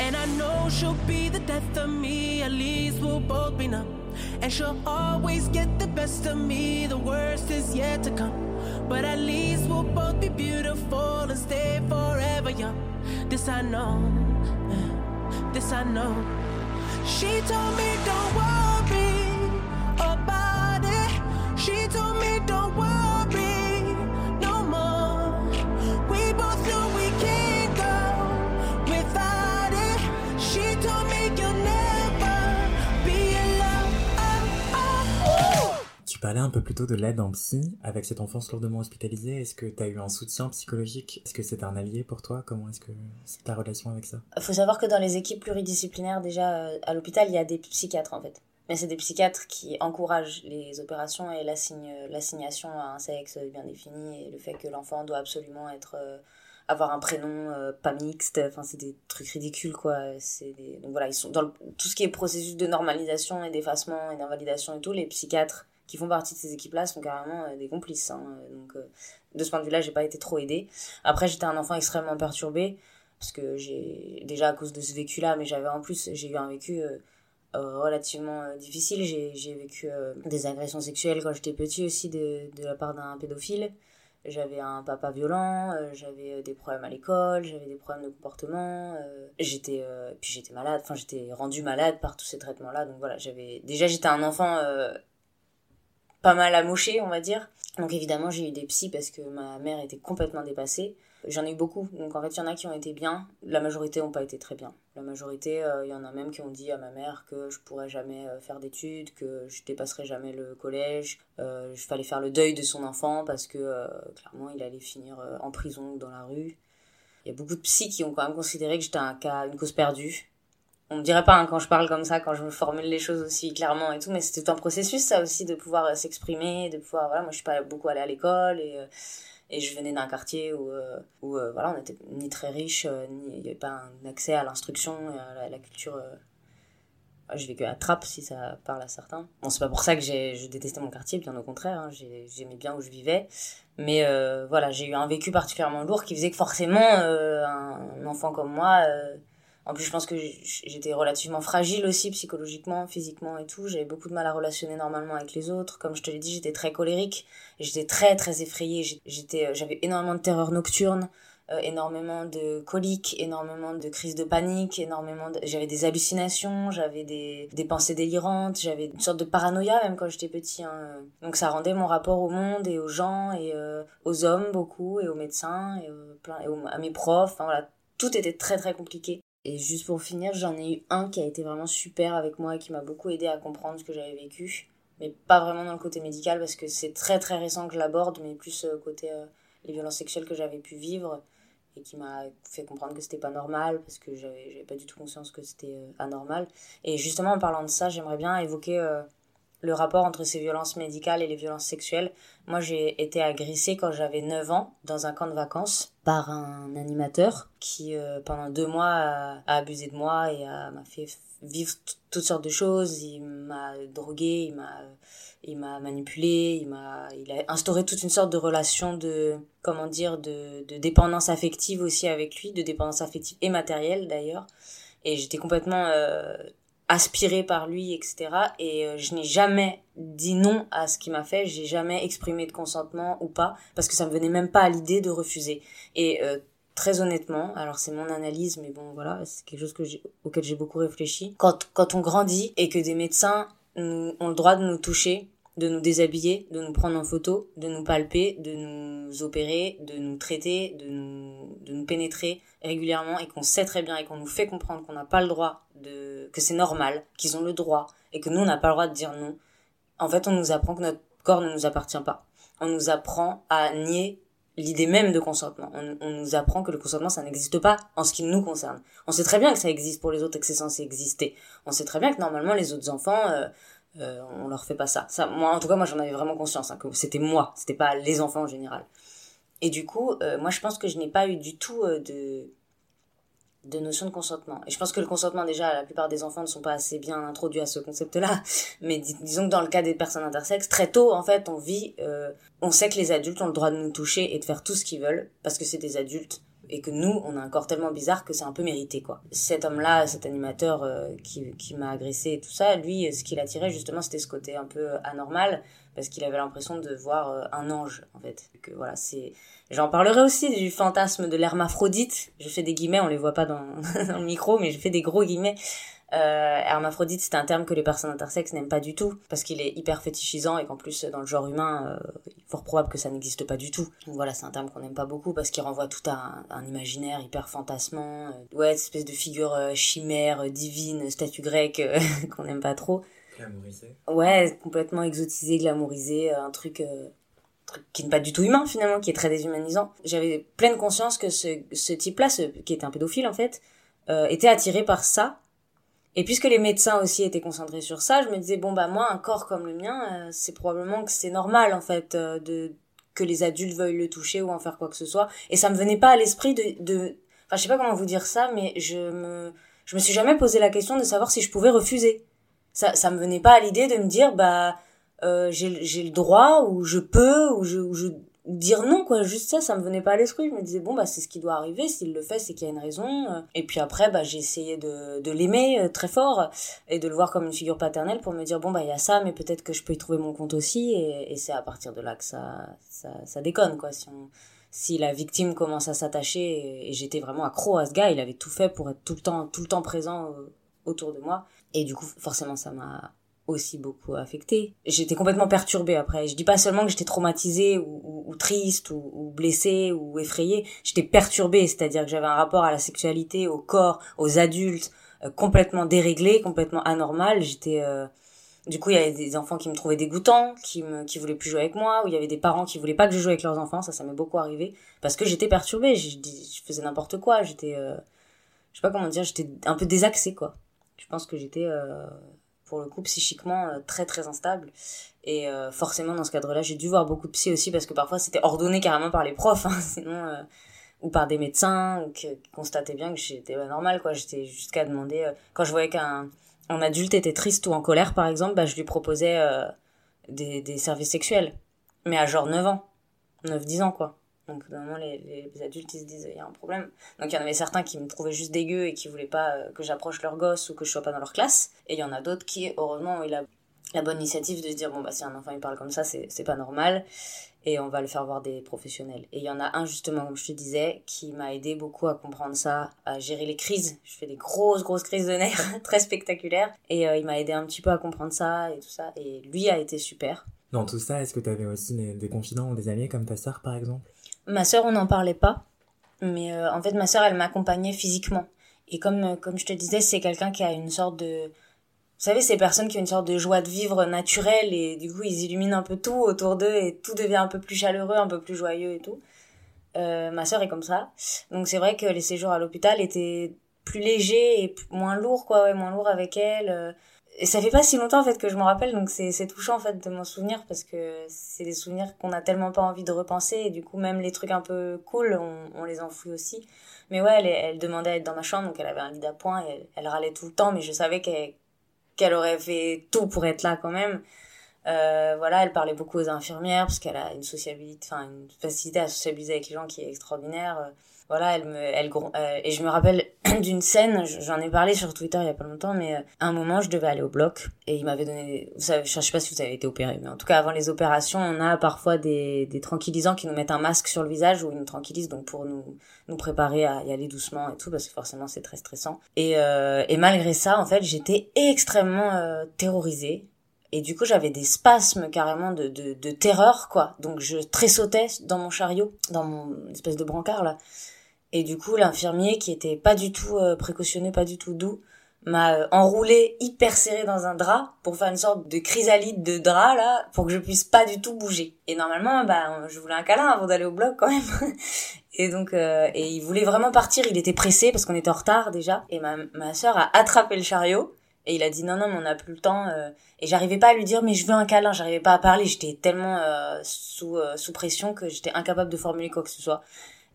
And I know she'll be the death of me, at least we'll both be numb. And she'll always get the best of me, the worst is yet to come. But at least we'll both be beautiful and stay forever young. This I know, this I know. She told me don't worry about it. She told me don't worry parlais un peu plus tôt de l'aide en psy avec cette enfance lourdement hospitalisée. Est-ce que tu as eu un soutien psychologique? Est-ce que c'est un allié pour toi? Comment est-ce que c'est ta relation avec ça? Il faut savoir que dans les équipes pluridisciplinaires, déjà euh, à l'hôpital, il y a des psychiatres en fait. Mais c'est des psychiatres qui encouragent les opérations et l'assignation à un sexe bien défini et le fait que l'enfant doit absolument être euh, avoir un prénom euh, pas mixte. Enfin c'est des trucs ridicules quoi. C'est des... donc voilà ils sont dans tout ce qui est processus de normalisation et d'effacement et d'invalidation et tout les psychiatres qui font partie de ces équipes-là sont carrément euh, des complices. Hein. Donc, euh, de ce point de vue-là, j'ai pas été trop aidée. Après, j'étais un enfant extrêmement perturbé parce que j'ai déjà à cause de ce vécu-là, mais j'avais en plus, j'ai eu un vécu euh, relativement difficile. J'ai vécu des agressions sexuelles quand j'étais petit aussi de, de la part d'un pédophile. J'avais un papa violent, j'avais des problèmes à l'école, j'avais des problèmes de comportement, j'étais puis j'étais malade, enfin j'étais rendue malade par tous ces traitements là. Donc voilà, j'avais déjà j'étais un enfant pas mal amoché, on va dire. Donc évidemment, j'ai eu des psys parce que ma mère était complètement dépassée. J'en ai eu beaucoup. Donc en fait, il y en a qui ont été bien. La majorité n'ont pas été très bien. La majorité, euh, il y en a même qui ont dit à ma mère que je pourrais jamais euh, faire d'études, que je dépasserai jamais le collège. Euh, je fallait faire le deuil de son enfant parce que clairement, il allait finir en prison ou dans la rue. Il y a beaucoup de psys qui ont quand même considéré que j'étais un cas, une cause perdue. On me dirait pas hein, quand je parle comme ça, quand je me formule les choses aussi clairement et tout, mais c'était un processus ça aussi de pouvoir s'exprimer, de pouvoir voilà, moi je suis pas beaucoup allée à l'école et et je venais d'un quartier où, euh, où euh, voilà, on n'était ni très riche, euh, ni il n'y avait pas un accès à l'instruction et à la, culture. j'ai à Trappes, si ça parle à certains. Bon, c'est pas pour ça que je détestais mon quartier, bien au contraire, hein, j'aimais bien où je vivais. Mais voilà, j'ai eu un vécu particulièrement lourd qui faisait que forcément, un enfant comme moi en plus, je pense que j'étais relativement fragile aussi psychologiquement, physiquement et tout. J'avais beaucoup de mal à relationner normalement avec les autres. Comme je te l'ai dit, j'étais très colérique. J'étais très très effrayée. Euh, j'avais énormément de terreur nocturne, euh, énormément de coliques, énormément de crises de panique, énormément. J'avais des hallucinations, j'avais des, pensées délirantes, j'avais une sorte de paranoïa même quand j'étais petit. Hein. Donc ça rendait mon rapport au monde et aux gens et euh, aux hommes beaucoup et aux médecins et, plein, et à mes profs. Enfin voilà, tout était très très compliqué. Et juste pour finir, j'en ai eu un qui a été vraiment super avec moi et qui m'a beaucoup aidé à comprendre ce que j'avais vécu. Mais pas vraiment dans le côté médical parce que c'est très très récent que je l'aborde, mais plus euh, côté euh, les violences sexuelles que j'avais pu vivre et qui m'a fait comprendre que c'était pas normal parce que j'avais pas du tout conscience que c'était euh, anormal. Et justement en parlant de ça, j'aimerais bien évoquer le rapport entre ces violences médicales et les violences sexuelles. Moi, j'ai été agressée quand j'avais 9 ans dans un camp de vacances par un animateur qui, euh, pendant deux mois, a, abusé de moi et m'a fait vivre toutes sortes de choses. Il m'a drogué, il m'a, il m'a manipulé, il m'a, il a instauré toute une sorte de relation de, comment dire, de, de dépendance affective aussi avec lui, de dépendance affective et matérielle d'ailleurs. Et j'étais complètement euh, aspiré par lui, etc. Et euh, je n'ai jamais dit non à ce qu'il m'a fait, j'ai jamais exprimé de consentement ou pas, parce que ça me venait même pas à l'idée de refuser. Et euh, très honnêtement, alors c'est mon analyse, mais bon voilà, c'est quelque chose que auquel j'ai beaucoup réfléchi. Quand, quand on grandit et que des médecins ont le droit de nous toucher, de nous déshabiller, de nous prendre en photo, de nous palper, de nous opérer, de nous traiter, de nous, de nous pénétrer régulièrement et qu'on sait très bien et qu'on nous fait comprendre qu'on n'a pas le droit de, que c'est normal, qu'ils ont le droit et que nous on n'a pas le droit de dire non. En fait, on nous apprend que notre corps ne nous appartient pas. On nous apprend à nier l'idée même de consentement. On, nous apprend que le consentement, ça n'existe pas en ce qui nous concerne. On sait très bien que ça existe pour les autres et que c'est censé exister. On sait très bien que normalement les autres enfants, euh, euh, on leur fait pas ça. ça. Moi, en tout cas, moi, j'en avais vraiment conscience, hein, que c'était moi, c'était pas les enfants en général. Et du coup, euh, moi, je pense que je n'ai pas eu du tout euh, de de notion de consentement. Et je pense que le consentement, déjà, la plupart des enfants ne sont pas assez bien introduits à ce concept-là. [laughs] Mais disons que dans le cas des personnes intersexes, très tôt, en fait, on vit, on sait que les adultes ont le droit de nous toucher et de faire tout ce qu'ils veulent, parce que c'est des adultes et que nous, on a un corps tellement bizarre que c'est un peu mérité, quoi. Cet homme-là, cet animateur euh, qui, qui m'a agressé et tout ça, lui, ce qu'il attirait justement, c'était ce côté un peu anormal, parce qu'il avait l'impression de voir euh, un ange, en fait. Que voilà, c'est. J'en parlerai aussi du fantasme de l'hermaphrodite. Je fais des guillemets, on les voit pas dans, [laughs] dans le micro, mais je fais des gros guillemets euh, hermaphrodite, c'est un terme que les personnes intersexes n'aiment pas du tout, parce qu'il est hyper fétichisant et qu'en plus, dans le genre humain, euh, il est fort probable que ça n'existe pas du tout. Donc voilà, c'est un terme qu'on n'aime pas beaucoup parce qu'il renvoie tout à un, imaginaire hyper fantasmant, euh, ouais, espèce de figure euh, chimère, divine, statue grecque [laughs] qu'on n'aime pas trop. Glamourisé. Ouais, complètement exotisé, glamourisé, un truc qui n'est pas du tout humain finalement, qui est très déshumanisant. J'avais pleine conscience que ce, ce type-là, qui était un pédophile en fait, euh, était attiré par ça et puisque les médecins aussi étaient concentrés sur ça, je me disais bon bah moi un corps comme le mien, euh, c'est probablement que c'est normal en fait euh, de que les adultes veuillent le toucher ou en faire quoi que ce soit. Et ça me venait pas à l'esprit de, de, enfin je sais pas comment vous dire ça, mais je me, je me suis jamais posé la question de savoir si je pouvais refuser. Ça, ça me venait pas à l'idée de me dire bah euh, j'ai, le droit ou je peux ou je dire non quoi. Juste ça ça me venait pas à l'esprit. Je me disais bon bah c'est ce qui doit arriver. S'il le fait c'est qu'il y a une raison. Et puis après bah j'ai essayé de, de l'aimer euh, très fort et de le voir comme une figure paternelle pour me dire bon bah il y a ça mais peut-être que je peux y trouver mon compte aussi. Et, et c'est à partir de là que ça ça, ça déconne quoi. Si on si la victime commence à s'attacher et, j'étais vraiment accro à ce gars il avait tout fait pour être tout le temps tout le temps présent euh, autour de moi. Et du coup forcément ça m'a aussi beaucoup affectée. J'étais complètement perturbée après. Je dis pas seulement que j'étais traumatisée ou, triste ou, ou, blessée ou effrayée. J'étais perturbée, c'est-à-dire que j'avais un rapport à la sexualité, au corps, aux adultes, euh, complètement déréglé, complètement anormal. J'étais euh, du coup, il y avait des enfants qui me trouvaient dégoûtants, qui me, voulaient plus jouer avec moi, ou il y avait des parents qui voulaient pas que je joue avec leurs enfants. Ça, ça m'est beaucoup arrivé parce que j'étais perturbée. Je, je faisais n'importe quoi. J'étais, euh, je sais pas comment dire, j'étais un peu désaxée quoi. Je pense que j'étais euh, pour le coup psychiquement euh, très très instable et euh, forcément dans ce cadre-là, j'ai dû voir beaucoup de psy aussi parce que parfois c'était ordonné carrément par les profs, hein, [laughs] sinon ou par des médecins qui constataient bien que j'étais pas quoi. J'étais jusqu'à demander quand je voyais qu'un un adulte était triste ou en colère, par exemple, bah, je lui proposais euh, des, des services sexuels. Mais à genre 9 ans. 9-10 ans, quoi. Donc, normalement, les, les, adultes, ils se disent, il y a un problème. Donc, il y en avait certains qui me trouvaient juste dégueu et qui voulaient pas euh, que j'approche leur gosse ou que je sois pas dans leur classe. Et il y en a d'autres qui, heureusement, ont eu la, bonne initiative de se dire, bon, bah, si un enfant, il parle comme ça, c'est pas normal et on va le faire voir des professionnels. Et il y en a un justement, comme je te disais, qui m'a aidé beaucoup à comprendre ça, à gérer les crises. Je fais des grosses, grosses crises de nerfs, [laughs] très spectaculaires. Et euh, il m'a aidé un petit peu à comprendre ça et tout ça. Et lui a été super. Dans tout ça, est-ce que tu avais aussi des, confidents ou des amis comme ta sœur, par exemple? Ma sœur, on n'en parlait pas. Mais euh, en fait, ma sœur, elle m'accompagnait physiquement. Et comme, euh, comme je te disais, c'est quelqu'un qui a une sorte de vous savez, ces personnes qui ont une sorte de joie de vivre naturelle et du coup ils illuminent un peu tout autour d'eux et tout devient un peu plus chaleureux, un peu plus joyeux et tout. Euh, ma sœur est comme ça. Donc c'est vrai que les séjours à l'hôpital étaient plus légers et moins lourds, quoi, ouais, moins lourds avec elle. Et ça fait pas si longtemps en fait que je m'en rappelle, donc c'est touchant en fait de m'en souvenir parce que c'est des souvenirs qu'on a tellement pas envie de repenser et du coup même les trucs un peu cool, on, on les enfouit aussi. Mais ouais, elle, elle demandait à être dans ma chambre, donc elle avait un lit d'appoint et elle, elle râlait tout le temps, mais je savais qu'elle qu'elle aurait fait tout pour être là quand même. Euh, voilà, elle parlait beaucoup aux infirmières parce qu'elle a une sociabilité, enfin une facilité à sociabiliser avec les gens qui est extraordinaire. Voilà, elle me, elle, euh, et je me rappelle [clears throat] d'une scène, j'en ai parlé sur Twitter il y a pas longtemps, mais euh, à un moment je devais aller au bloc et il m'avait donné, vous savez, je sais pas si vous avez été opéré, mais en tout cas avant les opérations, on a parfois des, des tranquillisants qui nous mettent un masque sur le visage ou ils nous tranquillisent donc pour nous nous préparer à y aller doucement et tout parce que forcément c'est très stressant. Et euh, et malgré ça, en fait, j'étais extrêmement euh, terrorisée et du coup, j'avais des spasmes carrément de, de, de, terreur, quoi. Donc, je tressautais dans mon chariot, dans mon espèce de brancard, là. Et du coup, l'infirmier, qui était pas du tout euh, précautionneux, pas du tout doux, m'a euh, enroulé hyper serré dans un drap pour faire une sorte de chrysalide de drap là pour que je puisse pas du tout bouger. Et normalement, bah, je voulais un câlin avant d'aller au bloc quand même. [laughs] et donc, euh, et il voulait vraiment partir. Il était pressé parce qu'on était en retard déjà. Et ma ma sœur a attrapé le chariot et il a dit non non mais on n'a plus le temps. et j'arrivais pas à lui dire mais je veux un câlin. J'arrivais pas à parler. J'étais tellement sous sous pression que j'étais incapable de formuler quoi que ce soit.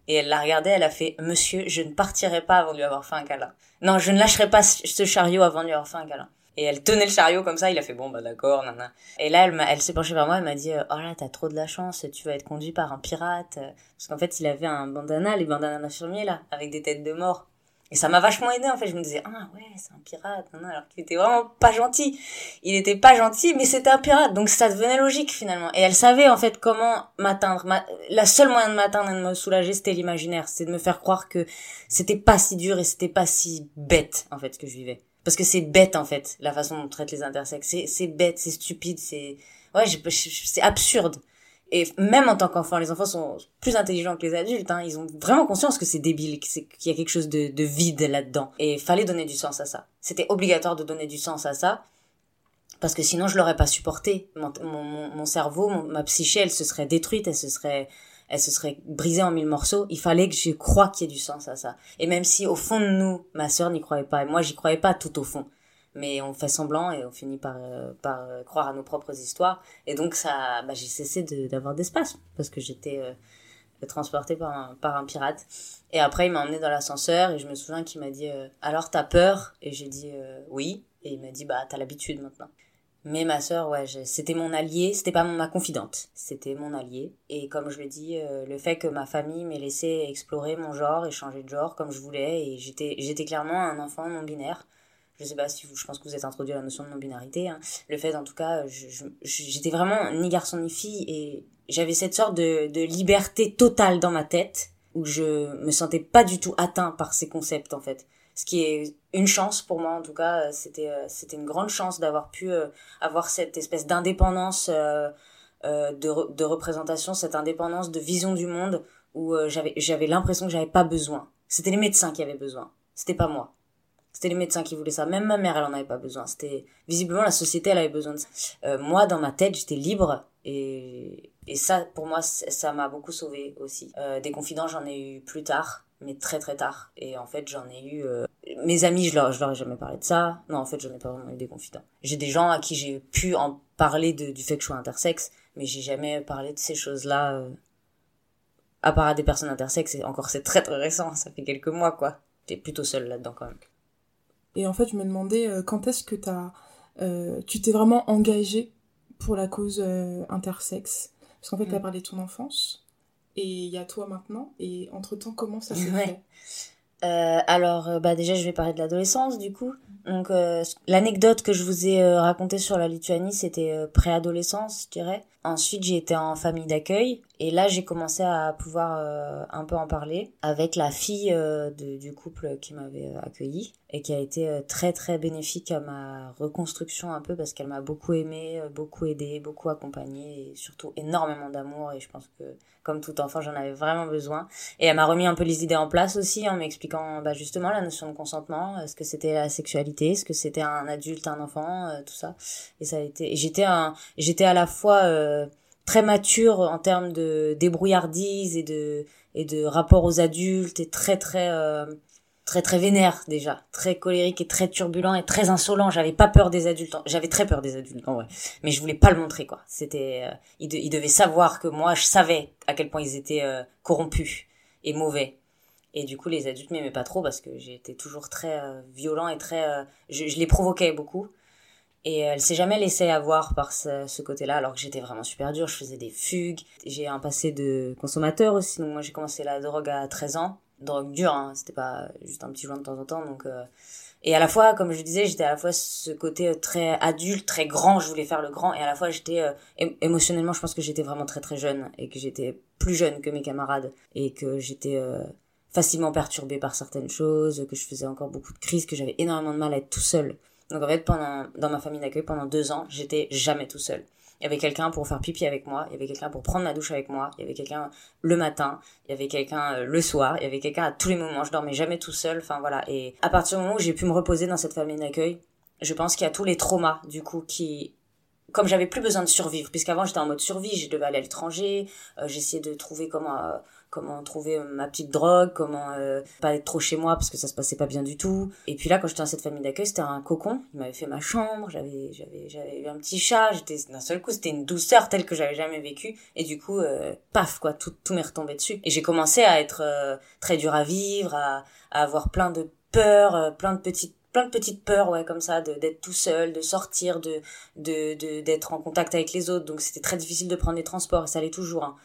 Et elle l'a regardé, elle a fait Monsieur, je ne partirai pas avant de lui avoir fait un câlin. Non, je ne lâcherai pas ce chariot avant de lui avoir fait un câlin. Et elle tenait le chariot comme ça, il a fait bon bah d'accord, nana. Et là elle, s'est penchée vers moi, elle m'a dit oh là t'as trop de la chance, tu vas être conduit par un pirate. Parce qu'en fait il avait un bandana, les bandanas d'infirmier là, avec des têtes de mort. Et ça m'a vachement aidé en fait. Je me disais ah ouais c'est un pirate, non, alors qu'il était vraiment pas gentil. Il était pas gentil, mais c'était un pirate, donc ça devenait logique finalement. Et elle savait en fait comment m'atteindre. La seule moyen de m'atteindre et de me soulager, c'était l'imaginaire, c'était de me faire croire que c'était pas si dur et c'était pas si bête en fait ce que je vivais. Parce que c'est bête en fait la façon dont on traite les intersexes. C'est c'est bête, c'est stupide, c'est ouais c'est absurde. Et même en tant qu'enfant, les enfants sont plus intelligents que les adultes. Hein. Ils ont vraiment conscience que c'est débile, qu'il y a quelque chose de, de vide là-dedans. Et fallait donner du sens à ça. C'était obligatoire de donner du sens à ça. Parce que sinon, je l'aurais pas supporté. Mon cerveau, ma psyché, elle se serait détruite, elle se serait, elle se serait brisée en mille morceaux. Il fallait que je croie qu'il y ait du sens à ça. Et même si au fond de nous, ma sœur n'y croyait pas, et moi j'y croyais pas tout au fond mais on fait semblant et on finit par, euh, euh, croire à nos propres histoires. Et donc ça, bah, j'ai cessé d'avoir d'espace parce que j'étais euh, transportée par un, pirate. Et après, il m'a emmené dans l'ascenseur et je me souviens qu'il m'a dit Alors t'as peur? Et j'ai dit Oui. Et il m'a dit Bah t'as l'habitude maintenant. Mais ma sœur, ouais, c'était mon allié, c'était pas ma confidente, c'était mon allié. Et comme je l'ai dit, le fait que ma famille m'ait laissé explorer mon genre et changer de genre comme je voulais, et j'étais, j'étais clairement un enfant non binaire je sais pas si vous, je pense que vous êtes introduit à la notion de non-binarité, hein. le fait en tout cas, j'étais vraiment ni garçon ni fille et j'avais cette sorte de, de liberté totale dans ma tête où je me sentais pas du tout atteint par ces concepts en fait. ce qui est une chance pour moi en tout cas c'était c'était une grande chance d'avoir pu avoir cette espèce d'indépendance de, de représentation cette indépendance de vision du monde où j'avais j'avais l'impression que j'avais pas besoin c'était les médecins qui avaient besoin c'était pas moi c'était les médecins qui voulaient ça. Même ma mère, elle en avait pas besoin. C'était visiblement la société, elle avait besoin de ça. Euh, moi, dans ma tête, j'étais libre et et ça, pour moi, ça m'a beaucoup sauvé aussi. Euh, des confidents, j'en ai eu plus tard, mais très très tard. Et en fait, j'en ai eu. Euh... Mes amis, je leur, je leur ai jamais parlé de ça. Non, en fait, j'en ai pas vraiment eu des confidents. J'ai des gens à qui j'ai pu en parler du fait que je suis intersexe, mais j'ai jamais parlé de ces choses-là. À part des personnes intersexes, et encore c'est très très récent, ça fait quelques mois quoi. T'es plutôt seule là-dedans quand même. Et en fait, je me demandais euh, quand est-ce que as, euh, tu t'es vraiment engagée pour la cause euh, intersexe? Parce qu'en fait, tu as mm. parlé de ton enfance, et il y a toi maintenant, et entre-temps, comment ça s'est fait? Euh, alors, bah déjà, je vais parler de l'adolescence, du coup. Donc, l'anecdote que je vous ai racontée sur la Lituanie, c'était préadolescence, je dirais. Ensuite, j'ai été en famille d'accueil et là, j'ai commencé à pouvoir un peu en parler avec la fille de, du couple qui m'avait euh, accueilli et qui a été très très bénéfique à ma reconstruction un peu parce qu'elle m'a beaucoup aimé, beaucoup aidé, beaucoup accompagné et surtout énormément d'amour et je pense que comme tout enfant, j'en avais vraiment besoin. Et elle m'a remis un peu les idées en place aussi en m'expliquant bah, justement la notion de consentement, est-ce que c'était la sexualité, est-ce que c'était un adulte, un enfant, tout ça. Et ça a été, j'étais un, j'étais à la fois très mature en termes de débrouillardise et de et de rapport aux adultes et très très euh, très très vénère déjà, très colérique et très turbulent et très insolent. J'avais pas peur des adultes, j'avais très peur des adultes en vrai, mais je voulais pas le montrer quoi. C'était euh, ils, devaient savoir que moi je savais à quel point ils étaient euh, corrompus et mauvais. Et du coup les adultes m'aimaient pas trop parce que j'étais toujours très violent et très je, je les provoquais beaucoup. Et elle s'est jamais laissée avoir par ce, côté-là, alors que j'étais vraiment super dure. Je faisais des fugues. J'ai un passé de consommateur aussi. Donc moi, j'ai commencé la drogue à 13 ans. Drogue dure, hein. C'était pas juste un petit joint de temps en temps. Donc, euh... Et à la fois, comme je disais, j'étais à la fois ce côté très adulte, très grand. Je voulais faire le grand. Et à la fois, j'étais euh, émotionnellement, je pense que j'étais vraiment très très jeune. Et que j'étais plus jeune que mes camarades. Et que j'étais... Euh, facilement perturbée par certaines choses, que je faisais encore beaucoup de crises, que j'avais énormément de mal à être tout seul. Donc en fait, pendant, dans ma famille d'accueil, pendant deux ans, j'étais jamais tout seul. Il y avait quelqu'un pour faire pipi avec moi, il y avait quelqu'un pour prendre ma douche avec moi, il y avait quelqu'un le matin, il y avait quelqu'un euh, le soir, il y avait quelqu'un à tous les moments. Je dormais jamais tout seul. Enfin voilà. Et à partir du moment où j'ai pu me reposer dans cette famille d'accueil, je pense qu'il y a tous les traumas du coup qui comme j'avais plus besoin de survivre puisqu'avant j'étais en mode survie je devais aller à l'étranger euh, j'essayais de trouver comment euh, comment trouver ma petite drogue, comment euh, pas être trop chez moi parce que ça se passait pas bien du tout. Et puis là, quand j'étais dans cette famille d'accueil, c'était un cocon. Il m'avait fait ma chambre, j'avais j'avais j'avais eu un petit chat. J'étais d'un seul coup, c'était une douceur telle que j'avais jamais vécue. Et du coup, euh, paf quoi, tout tout m'est retombé dessus. Et j'ai commencé à être euh, très dur à vivre, à, à avoir plein de peurs, plein de petites plein de petites peurs ouais comme ça d'être tout seul de sortir de de d'être en contact avec les autres donc c'était très difficile de prendre les transports et ça allait toujours hein.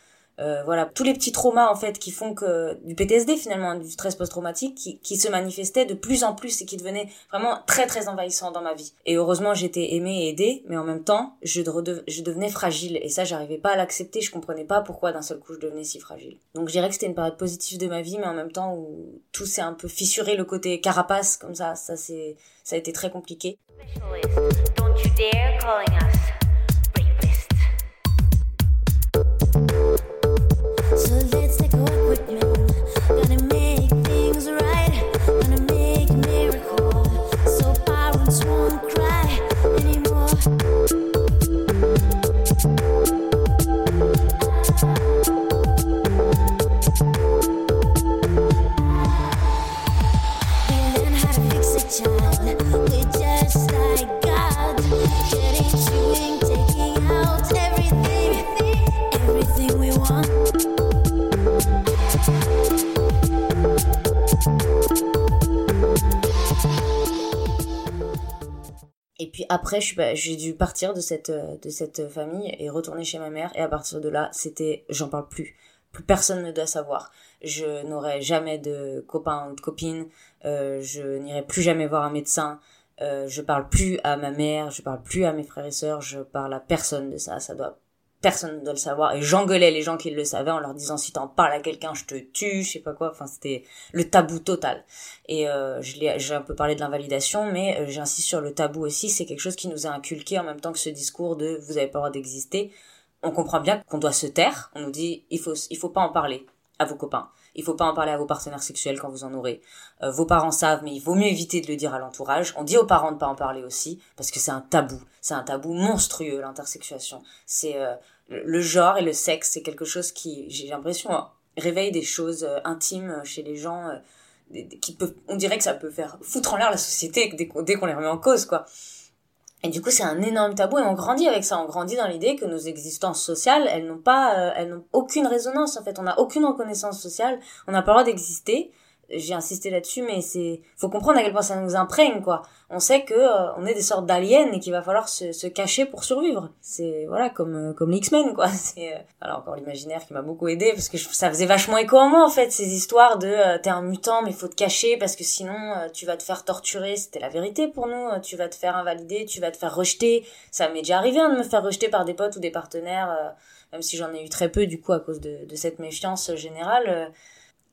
Euh, voilà tous les petits traumas en fait qui font que du PTSD finalement du stress post-traumatique qui, qui se manifestait de plus en plus et qui devenait vraiment très très envahissant dans ma vie. Et heureusement j'étais aimée et aidée mais en même temps je, je devenais fragile. Et ça j'arrivais pas à l'accepter. Je comprenais pas pourquoi d'un seul coup je devenais si fragile. Donc je dirais que c'était une période positive de ma vie mais en même temps où tout s'est un peu fissuré le côté carapace comme ça. Ça c'est ça a été très compliqué. So let's take a walk with après, j'ai dû partir de cette, euh, de cette famille et retourner chez ma mère. Et à partir de là, c'était, j'en parle plus. Plus personne ne doit savoir. Je n'aurai jamais de copain ou de copine. Euh, je n'irai plus jamais voir un médecin. Euh, je parle plus à ma mère. Je parle plus à mes frères et sœurs. Je parle à personne de ça. Ça doit personne ne doit le savoir et j'engueulais les gens qui le savaient en leur disant si t'en parles à quelqu'un je te tue je sais pas quoi enfin c'était le tabou total et euh, j'ai un peu parlé de l'invalidation mais euh, j'insiste sur le tabou aussi c'est quelque chose qui nous a inculqué en même temps que ce discours de vous avez pas le droit d'exister on comprend bien qu'on doit se taire on nous dit il faut il faut pas en parler à vos copains il faut pas en parler à vos partenaires sexuels quand vous en aurez. Euh, vos parents savent, mais il vaut mieux éviter de le dire à l'entourage. On dit aux parents de pas en parler aussi, parce que c'est un tabou. C'est un tabou monstrueux, l'intersexuation. C'est euh, le genre et le sexe, c'est quelque chose qui, j'ai l'impression, hein, réveille des choses euh, intimes chez les gens, qui peuvent, on dirait que ça peut faire foutre en l'air la société dès qu'on les remet en cause, quoi. Et du coup, c'est un énorme tabou et on grandit avec ça. On grandit dans l'idée que nos existences sociales, elles n'ont pas, euh, elles n'ont aucune résonance en fait. On n'a aucune reconnaissance sociale. On n'a pas le droit d'exister j'ai insisté là-dessus, mais c'est faut comprendre à quel point ça nous imprègne quoi. On sait que euh, on est des sortes d'aliens et qu'il va falloir se, se, cacher pour survivre. C'est voilà comme euh, comme X-Men quoi. [laughs] C'est euh, alors encore l'imaginaire qui m'a beaucoup aidé parce que ça faisait vachement écho en moi en fait ces histoires de t'es un mutant mais faut te cacher parce que sinon tu vas te faire torturer. C'était la vérité pour nous. tu vas te faire invalider, tu vas te faire rejeter. Ça m'est déjà arrivé hein, de me faire rejeter par des potes ou des partenaires, même si j'en ai eu très peu du coup à cause de, de cette méfiance générale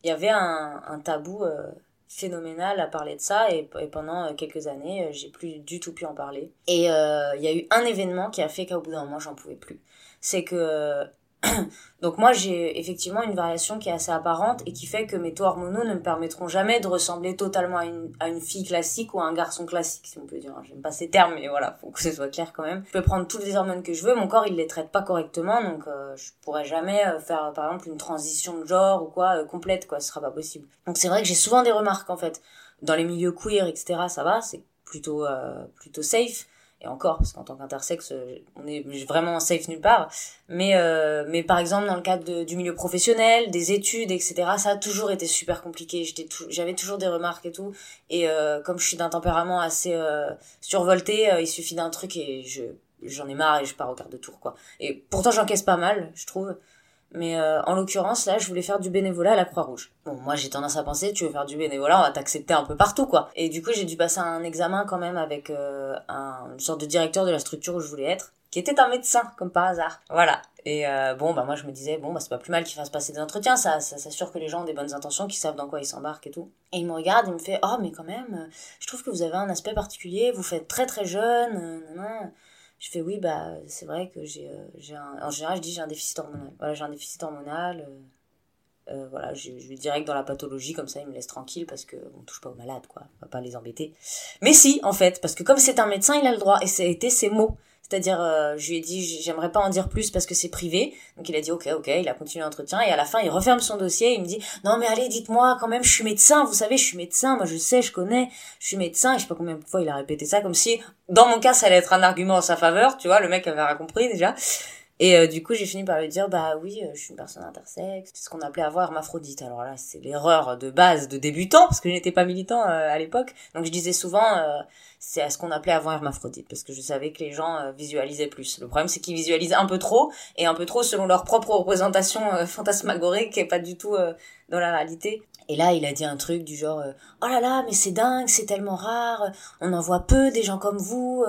il y avait un, tabou euh, phénoménal à parler de ça et, pendant euh, quelques années euh, j'ai plus du tout pu en parler. Et il y a eu un événement qui a fait qu'au bout d'un moment j'en pouvais plus. C'est que [clears throat] Donc moi j'ai effectivement une variation qui est assez apparente et qui fait que mes taux hormonaux ne me permettront jamais de ressembler totalement à une, à une fille classique ou à un garçon classique si on peut dire. J'aime pas ces termes mais voilà, faut que ce soit clair quand même. Je peux prendre toutes les hormones que je veux, mon corps il les traite pas correctement donc euh, je pourrais jamais euh, faire par exemple une transition de genre ou quoi euh, complète quoi, ce sera pas possible. Donc c'est vrai que j'ai souvent des remarques en fait. Dans les milieux queer etc ça va, c'est plutôt plutôt safe et encore parce qu'en tant qu'intersexe euh, on est vraiment safe nulle part. Mais euh, mais par exemple dans le cadre du milieu professionnel des études etc ça a toujours été super compliqué. J'étais j'avais toujours des remarques et tout. Et euh, comme je suis d'un tempérament assez euh, survolté il suffit d'un truc et je j'en ai marre et je pars au quart de tour quoi. Et pourtant j'encaisse pas mal je trouve mais euh, en l'occurrence, là, je voulais faire du bénévolat à la Croix-Rouge. Bon, moi, j'ai tendance à penser, tu veux faire du bénévolat, on va t'accepter un peu partout, quoi. Et du coup, j'ai dû passer un examen quand même avec euh, un, une sorte de directeur de la structure où je voulais être, qui était un médecin, comme par hasard. Voilà. Et euh, bon, bah moi, je me disais, bon, bah c'est pas plus mal qu'il fasse passer des entretiens, ça, ça s'assure que les gens ont des bonnes intentions, qu'ils savent dans quoi ils s'embarquent et tout. Et il me regarde, il me fait, oh, mais quand même, je trouve que vous avez un aspect particulier, vous faites très très jeune, non, non je fais oui bah c'est vrai que j'ai euh, j'ai un en général je dis j'ai un déficit hormonal. Voilà j'ai un déficit hormonal euh, euh, voilà je, vais direct dans la pathologie comme ça il me laisse tranquille parce que on touche pas aux malades quoi. On va pas les embêter. Mais si en fait parce que comme c'est un médecin il a le droit. Et été ses mots c'est-à-dire, euh, je lui ai dit, j'aimerais pas en dire plus parce que c'est privé. Donc il a dit, ok, ok, il a continué l'entretien et à la fin, il referme son dossier. il me dit, non mais allez, dites-moi quand même, je suis médecin. Vous savez, je suis médecin. Moi, je sais, je connais. Je suis médecin. Et je sais pas combien de fois il a répété ça, comme si, dans mon cas, ça allait être un argument en sa faveur. Tu vois, le mec avait rien compris déjà. Et euh, du coup, j'ai fini par lui dire, bah oui, euh, je suis une personne intersexe, c'est ce qu'on appelait avoir hermaphrodite. Alors là, c'est l'erreur de base de débutant, parce que je n'étais pas militant euh, à l'époque. Donc je disais souvent, c'est à ce qu'on appelait avoir hermaphrodite, parce que je savais que les gens visualisaient plus. Le problème, c'est qu'ils visualisent un peu trop, et un peu trop selon leur propre représentation [laughs] fantasmagorique, et pas du tout dans la réalité. Et là, il a dit un truc du genre, oh là là, mais c'est dingue, c'est tellement rare, on en voit peu des gens comme vous.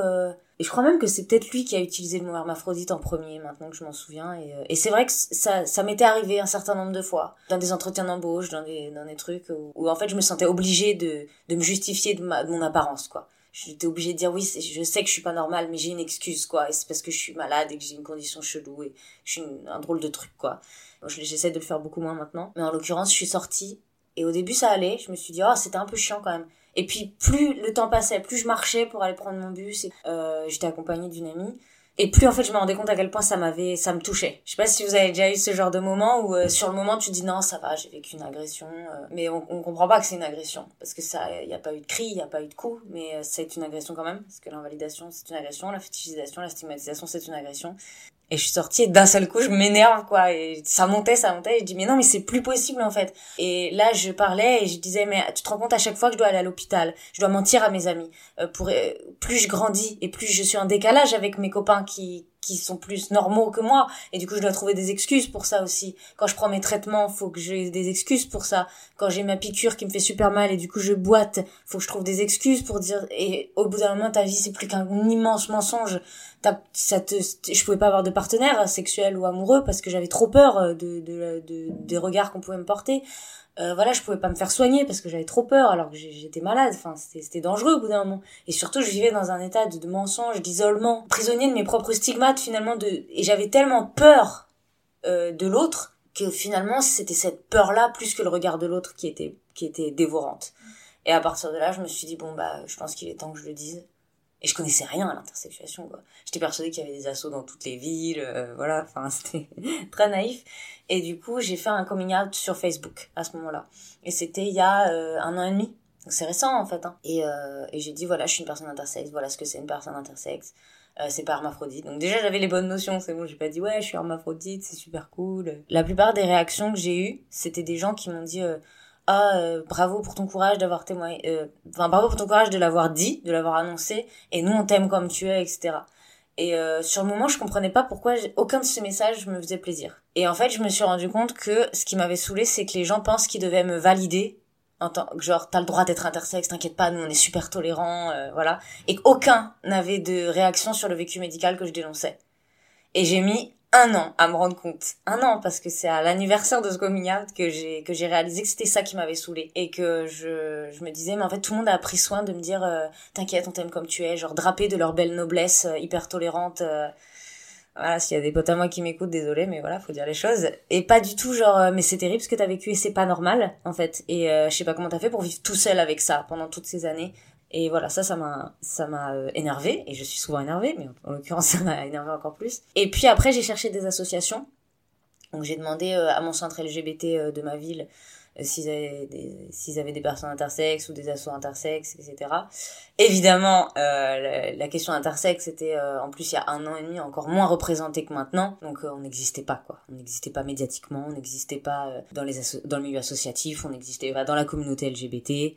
Et je crois même que c'est peut-être lui qui a utilisé le mot hermaphrodite en premier, maintenant que je m'en souviens. Et, euh, c'est vrai que ça, m'était arrivé un certain nombre de fois, dans des entretiens d'embauche, dans des, trucs où, en fait je me sentais obligée de, me justifier de mon apparence, quoi. J'étais obligée de dire oui, je sais que je suis pas normale, mais j'ai une excuse, quoi. Et c'est parce que je suis malade et que j'ai une condition chelou et je suis un drôle de truc, quoi. J'essaie de le faire beaucoup moins maintenant. Mais en l'occurrence, je suis sortie et au début ça allait. Je me suis dit, oh, c'était un peu chiant quand même. Et puis plus le temps passait, plus je marchais pour aller prendre mon bus, et euh, j'étais accompagnée d'une amie. Et plus en fait je me rendais compte à quel point ça m'avait, ça me touchait. Je sais pas si vous avez déjà eu ce genre de moment où euh, sur le moment tu dis non ça va, j'ai vécu une agression, euh, mais on, on comprend pas que c'est une agression parce que ça, y a pas eu de cri, il y a pas eu de coup, mais c'est une agression quand même parce que l'invalidation c'est une agression, la fétichisation, la stigmatisation c'est une agression. Et je suis sortie et d'un seul coup, je m'énerve, quoi. Et ça montait, ça montait. Et je dis, mais non, mais c'est plus possible, en fait. Et là, je parlais et je disais, mais tu te rends compte à chaque fois que je dois aller à l'hôpital, je dois mentir à mes amis. Euh, pour, euh, plus je grandis et plus je suis en décalage avec mes copains qui, qui sont plus normaux que moi. Et du coup je dois trouver des excuses pour ça aussi. Quand je prends mes traitements faut que j'ai des excuses pour ça. Quand j'ai ma piqûre qui me fait super mal et du coup je boite faut que je trouve des excuses pour dire et au bout d'un moment ta vie c'est plus qu'un immense mensonge. Ça te je pouvais pas avoir de partenaire sexuel ou amoureux parce que j'avais trop peur de, de des regards qu'on pouvait me porter euh, voilà, je pouvais pas me faire soigner parce que j'avais trop peur alors que j'étais malade. Enfin, c'était dangereux au bout d'un moment. Et surtout, je vivais dans un état de, mensonge, d'isolement, prisonnier de mes propres stigmates finalement. De et j'avais tellement peur euh, de l'autre que finalement, c'était cette peur-là plus que le regard de l'autre qui était qui était dévorante. Et à partir de là, je me suis dit bon bah, je pense qu'il est temps que je le dise. Et je connaissais rien à l'intersexuation, quoi. J'étais persuadée qu'il y avait des assauts dans toutes les villes, euh, voilà, enfin, [laughs] c'était très naïf. Et du coup, j'ai fait un coming out sur Facebook à ce moment-là. Et c'était il y a euh, un an et demi. Donc c'est récent, en fait. Hein. Et, euh, et j'ai dit, voilà, je suis une personne intersexe, voilà ce que c'est une personne intersexe. c'est pas hermaphrodite. Donc déjà, j'avais les bonnes notions, c'est bon, j'ai pas dit, ouais, je suis hermaphrodite, c'est super cool. La plupart des réactions que j'ai eues, c'était des gens qui m'ont dit ah euh, bravo pour ton courage d'avoir témoigné euh, enfin bravo pour ton courage de l'avoir dit de l'avoir annoncé et nous on t'aime comme tu es etc et euh, sur le moment je comprenais pas pourquoi aucun de ces messages me faisait plaisir. Et en fait je me suis rendu compte que ce qui m'avait saoulé c'est que les gens pensent qu'ils devaient me valider en tant que genre t'as le droit d'être intersexe t'inquiète pas nous on est super tolérants voilà et qu'aucun n'avait de réaction sur le vécu médical que je dénonçais. Et j'ai mis un an à me rendre compte. Un an, parce que c'est à l'anniversaire de ce coming out que j'ai, que j'ai réalisé que c'était ça qui m'avait saoulé. Et que je, je me disais, mais en fait, tout le monde a pris soin de me dire, euh, t'inquiète, on t'aime comme tu es, genre drapé de leur belle noblesse, euh, hyper tolérante. Euh. voilà, s'il y a des potes à moi qui m'écoutent, désolé, mais voilà, faut dire les choses. Et pas du tout genre, mais c'est terrible ce que t'as vécu et c'est pas normal, en fait. Et je sais pas comment t'as fait pour vivre tout seul avec ça pendant toutes ces années. Et voilà, ça, ça m'a, ça m'a euh, énervé, et je suis souvent énervée, mais en, l'occurrence, [laughs] ça m'a énervé encore plus. Et puis après, j'ai cherché des associations. Donc j'ai demandé euh, à mon centre LGBT euh, de ma ville s'ils avaient des avaient des personnes intersexes ou des assos intersexes etc évidemment euh, la, question intersexe était en plus il y a un an et demi encore moins représentée que maintenant donc on n'existait pas quoi on n'existait pas médiatiquement on n'existait pas dans les dans le milieu associatif on n'existait pas dans la communauté LGBT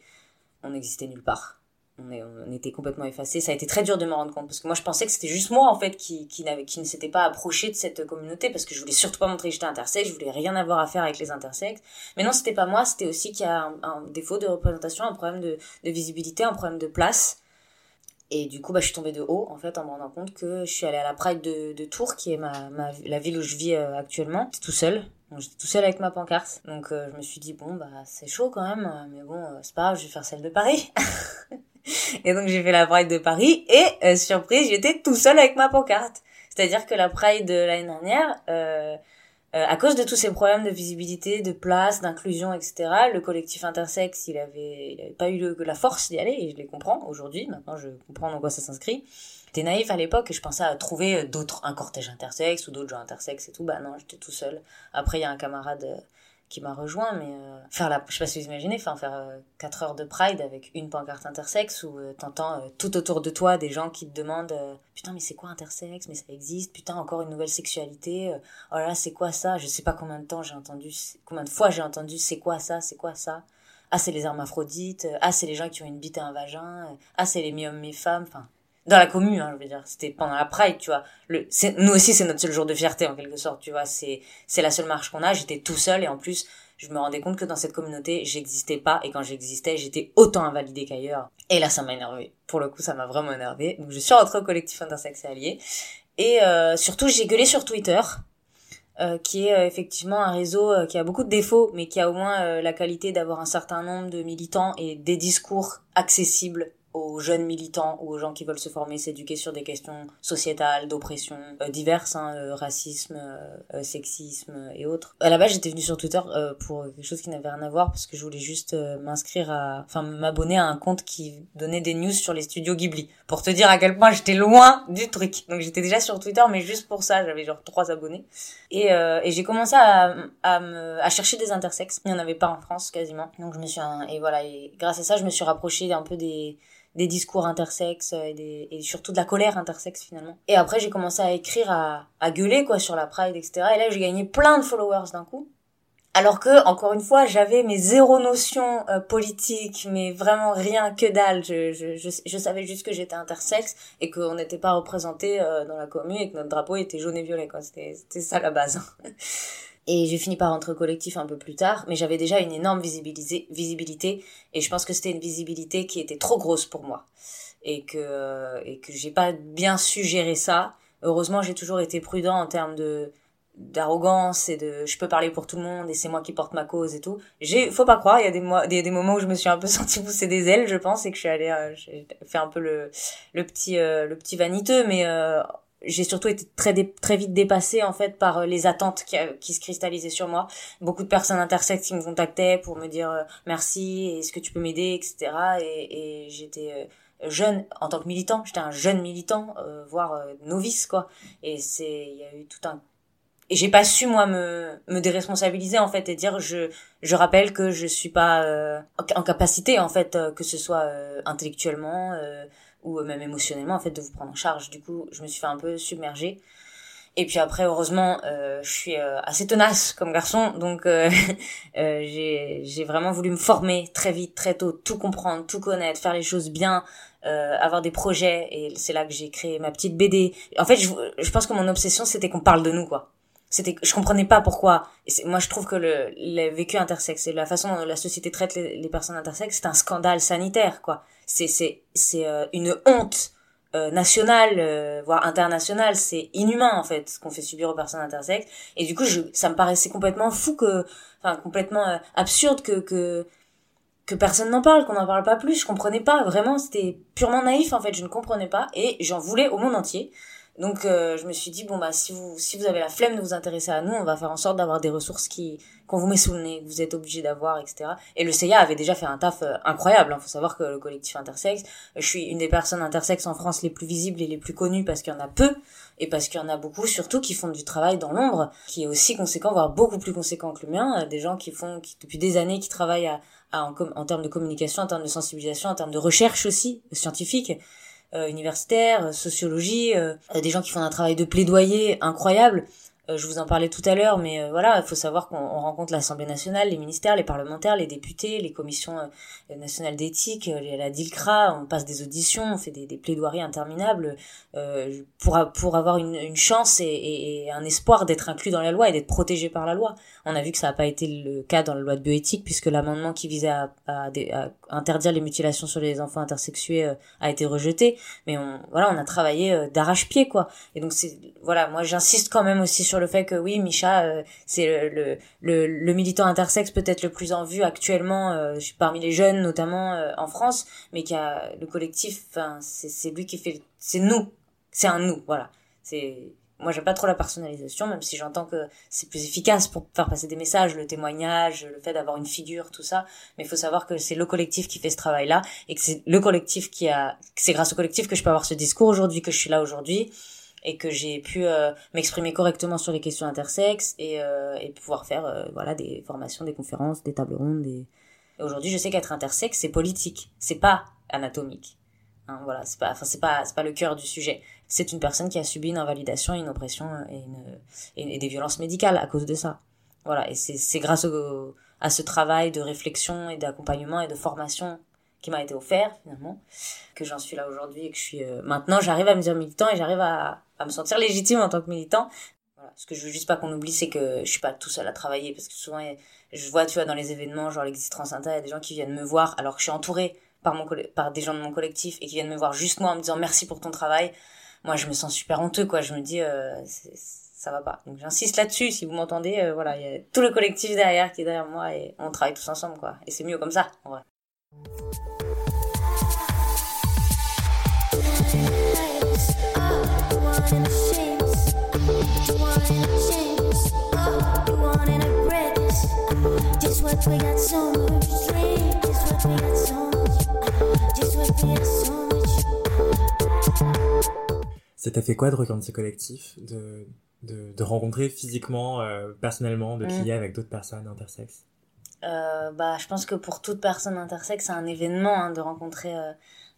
on n'existait nulle part on, était complètement effacés. Ça a été très dur de me rendre compte parce que moi je pensais que c'était juste moi en fait qui, qui, qui ne s'était pas approché de cette communauté parce que je voulais surtout pas montrer que j'étais intersexe, je voulais rien avoir à faire avec les intersexes. Mais non, c'était pas moi, c'était aussi qu'il y a un, défaut de représentation, un problème de, visibilité, un problème de place. Et du coup, bah, je suis tombée de haut, en fait, en me rendant compte que je suis allée à la Pride de, Tours, qui est ma, la ville où je vis euh, actuellement. Tout seul. J'étais tout seul avec ma pancarte. Donc, euh, je me suis dit, bon, bah, c'est chaud quand même. Mais bon, euh, c'est pas grave, je vais faire celle de Paris. [laughs] [laughs] Et donc j'ai fait la Pride de Paris et euh, surprise, j'étais tout seul avec ma pancarte. C'est-à-dire que la Pride de l'année dernière, euh, euh, à cause de tous ces problèmes de visibilité, de place, d'inclusion, etc., le collectif intersexe, il avait, pas eu la force d'y aller et je les comprends aujourd'hui. Maintenant, je comprends dans quoi ça s'inscrit. J'étais naïf à l'époque et je pensais à trouver d'autres, un cortège intersexe ou d'autres gens intersexes et tout. Bah non, j'étais tout seul. Après, il y a un camarade qui m'a rejoint, mais euh, faire la, je sais pas si vous imaginez, enfin faire euh, 4 heures de Pride avec une pancarte intersexe où euh, t'entends euh, tout autour de toi des gens qui te demandent putain mais c'est quoi intersexe, mais ça existe, putain encore une nouvelle sexualité, oh là c'est quoi ça, je sais pas combien de temps j'ai entendu, combien de fois j'ai entendu c'est quoi ça, c'est quoi ça, ah c'est les hermaphrodites, ah c'est les gens qui ont une bite et un vagin, ah c'est les mi-hommes mi-femmes, enfin dans la commune, hein, je veux dire, c'était pendant la Pride, tu vois. Le, nous aussi, c'est notre seul jour de fierté en quelque sorte, tu vois. C'est, c'est la seule marche qu'on a. J'étais tout seul et en plus, je me rendais compte que dans cette communauté, j'existais pas et quand j'existais, j'étais autant invalidée qu'ailleurs. Et là, ça m'a énervé. Pour le coup, ça m'a vraiment énervé. Donc, je suis rentrée au collectif intersexe allié et euh, surtout, j'ai gueulé sur Twitter. Euh, qui est euh, effectivement un réseau qui a beaucoup de défauts, mais qui a au moins la qualité d'avoir un certain nombre de militants et des discours accessibles aux jeunes militants ou aux gens qui veulent se former, s'éduquer sur des questions sociétales, d'oppression, euh, diverses, hein, euh, racisme, euh, sexisme et autres. À la base, j'étais venue sur Twitter pour quelque chose qui n'avait rien à voir parce que je voulais juste m'inscrire à, enfin, m'abonner à un compte qui donnait des news sur les studios Ghibli pour te dire à quel point j'étais loin du truc. Donc j'étais déjà sur Twitter, mais juste pour ça, j'avais genre trois abonnés. Et, et j'ai commencé à, à, me, à chercher des intersexes. Il n'y en avait pas en France quasiment. Donc je me suis, et voilà, et grâce à ça, je me suis rapprochée un peu des des discours intersexes et, des, et surtout de la colère intersexe finalement. Et après j'ai commencé à écrire, à, à gueuler quoi sur la Pride, etc. Et là j'ai gagné plein de followers d'un coup. alors que encore une fois j'avais mes zéro notion euh, politique mais vraiment rien que dalle je, je, je, je savais juste que j'étais intersexe et qu'on n'était pas représenté euh, dans la commune et que notre drapeau était jaune et violet c'était c'était ça la base et j'ai fini par rentrer au collectif un peu plus tard mais j'avais déjà une énorme visibilité et je pense que c'était une visibilité qui était trop grosse pour moi. Et que et que j'ai pas bien su gérer ça. Heureusement j'ai toujours été prudent en termes de d'arrogance et de je peux parler pour tout le monde et c'est moi qui porte ma cause et tout. J'ai faut pas croire il y a des mois des, des moments où je me suis un peu [laughs] senti pousser des ailes je pense et que je suis allée euh, j'ai fait un peu le le petit euh, le petit vaniteux mais euh, j'ai surtout été très très vite dépassée en fait par euh, les attentes qui, qui se cristallisaient sur moi. Beaucoup de personnes intersexes qui me contactaient pour me dire euh, merci est-ce que tu peux m'aider? etc et, j'étais jeune en tant que militant. J'étais un jeune militant voire novice quoi. Et c'est il y a eu tout un et j'ai pas su moi me me déresponsabiliser en fait et dire je je rappelle que je suis pas euh, en capacité en fait euh, que ce soit euh, intellectuellement euh, ou même émotionnellement en fait de vous prendre en charge. Du coup je me suis fait un peu submerger. Et puis après heureusement je suis assez tenace comme garçon. Donc [laughs] j'ai j'ai vraiment voulu me former très vite très tôt tout comprendre tout connaître faire les choses bien avoir des projets. Et c'est là que j'ai créé ma petite BD en fait je, je pense que mon obsession c'était qu'on parle de nous quoi c'était je comprenais pas pourquoi. Moi je trouve que le, le vécu intersexe et la façon dont la société traite les, les personnes intersexes c'est un scandale sanitaire quoi. C'est c'est c'est euh, une honte euh, nationale euh, voire internationale. C'est inhumain en fait ce qu'on fait subir aux personnes intersexes. Et du coup je ça me paraissait complètement fou que enfin complètement euh, absurde que que que personne n'en parle, qu'on n'en parle pas plus, je comprenais pas, vraiment, c'était purement naïf en fait, je ne comprenais pas, et j'en voulais au monde entier. Donc euh, je me suis dit bon bah si vous si vous avez la flemme de vous intéresser à nous, on va faire en sorte d'avoir des ressources qui qu'on vous met sous le nez, que vous êtes obligé d'avoir, etc. Et le CIA avait déjà fait un taf euh, incroyable. Il hein. faut savoir que le collectif intersexe, je suis une des personnes intersexes en France les plus visibles et les plus connues parce qu'il y en a peu et parce qu'il y en a beaucoup surtout qui font du travail dans l'ombre, qui est aussi conséquent, voire beaucoup plus conséquent que le mien. Des gens qui font qui, depuis des années qui travaillent à, à en, en termes de communication, en termes de sensibilisation, en termes de recherche aussi scientifique euh, universitaire, euh, sociologie, euh, des gens qui font un travail de plaidoyer incroyable. Je vous en parlais tout à l'heure, mais voilà, il faut savoir qu'on rencontre l'Assemblée nationale, les ministères, les parlementaires, les députés, les commissions nationales d'éthique, la DILCRA, on passe des auditions, on fait des, plaidoiries interminables pour, pour avoir une, chance et, un espoir d'être inclus dans la loi et d'être protégé par la loi. On a vu que ça n'a pas été le cas dans la loi de bioéthique puisque l'amendement qui visait à, interdire les mutilations sur les enfants intersexués euh, a été rejeté. Mais on, voilà, on a travaillé euh, d'arrache-pied quoi. Et donc c'est voilà, moi j'insiste quand même aussi sur le fait que oui, Micha, euh, c'est le, le, militant intersexe peut-être le plus en vue actuellement parmi les jeunes notamment en France, mais qui a le collectif. C'est lui qui fait, c'est nous, c'est un nous, voilà. C'est moi j'aime pas trop la personnalisation même si j'entends que c'est plus efficace pour faire passer des messages le témoignage le fait d'avoir une figure tout ça mais il faut savoir que c'est le collectif qui fait ce travail là et que c'est le collectif qui a c'est grâce au collectif que je peux avoir ce discours aujourd'hui que je suis là aujourd'hui et que j'ai pu euh, m'exprimer correctement sur les questions intersexes et, euh, et pouvoir faire euh, voilà des formations des conférences des tables rondes des... aujourd'hui je sais qu'être intersexe c'est politique c'est pas anatomique Hein, voilà, c'est pas, enfin c'est pas, c'est pas le cœur du sujet. C'est une personne qui a subi une invalidation, une oppression et, une, et, des violences médicales à cause de ça. Voilà, et c'est, c'est grâce au, à ce travail de réflexion et d'accompagnement et de formation qui m'a été offert finalement que j'en suis là aujourd'hui et que je suis euh, maintenant j'arrive à me dire militant et j'arrive à, à me sentir légitime en tant que militant ce que je veux juste pas qu'on oublie c'est que je suis pas tout seul à travailler parce que souvent je vois tu vois dans les événements genre l'existence inter il y a des gens qui viennent me voir alors que je suis entourée par, mon par des gens de mon collectif et qui viennent me voir juste moi en me disant merci pour ton travail, moi je me sens super honteux quoi. Je me dis euh, ça va pas. Donc j'insiste là-dessus. Si vous m'entendez, euh, voilà, il y a tout le collectif derrière qui est derrière moi et on travaille tous ensemble quoi. Et c'est mieux comme ça. Ça t'a fait quoi de rejoindre ce collectif, de, de, de rencontrer physiquement, euh, personnellement, de mm. avec d'autres personnes intersexes euh, bah, je pense que pour toute personne intersexe, c'est un événement hein, de rencontrer euh,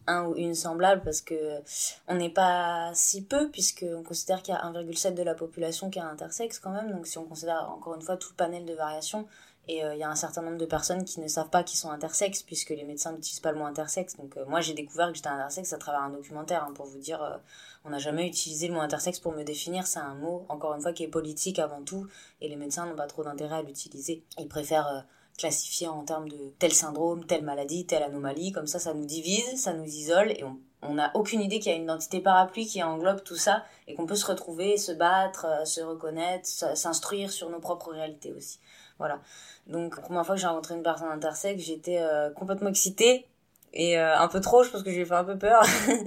un ou une semblable parce que on n'est pas si peu puisque on considère qu'il y a 1,7 de la population qui est intersexe quand même. Donc si on considère encore une fois tout le panel de variations et euh, il y a un certain nombre de personnes qui ne savent pas qu'ils sont intersexes puisque les médecins n'utilisent pas le mot intersexe donc euh, moi j'ai découvert que j'étais intersexe à travers un documentaire hein, pour vous dire euh, on n'a jamais utilisé le mot intersexe pour me définir c'est un mot encore une fois qui est politique avant tout et les médecins n'ont pas trop d'intérêt à l'utiliser ils préfèrent classifier en termes de tel syndrome, telle maladie, telle anomalie, comme ça ça nous divise, ça nous isole et on n'a aucune idée qu'il y a une identité parapluie qui englobe tout ça et qu'on peut se retrouver, se battre, se reconnaître, s'instruire sur nos propres réalités aussi. Voilà. Donc, la première fois que j'ai rencontré une personne intersexe, j'étais euh, complètement excitée et euh, un peu trop, je pense que j'ai fait un peu peur.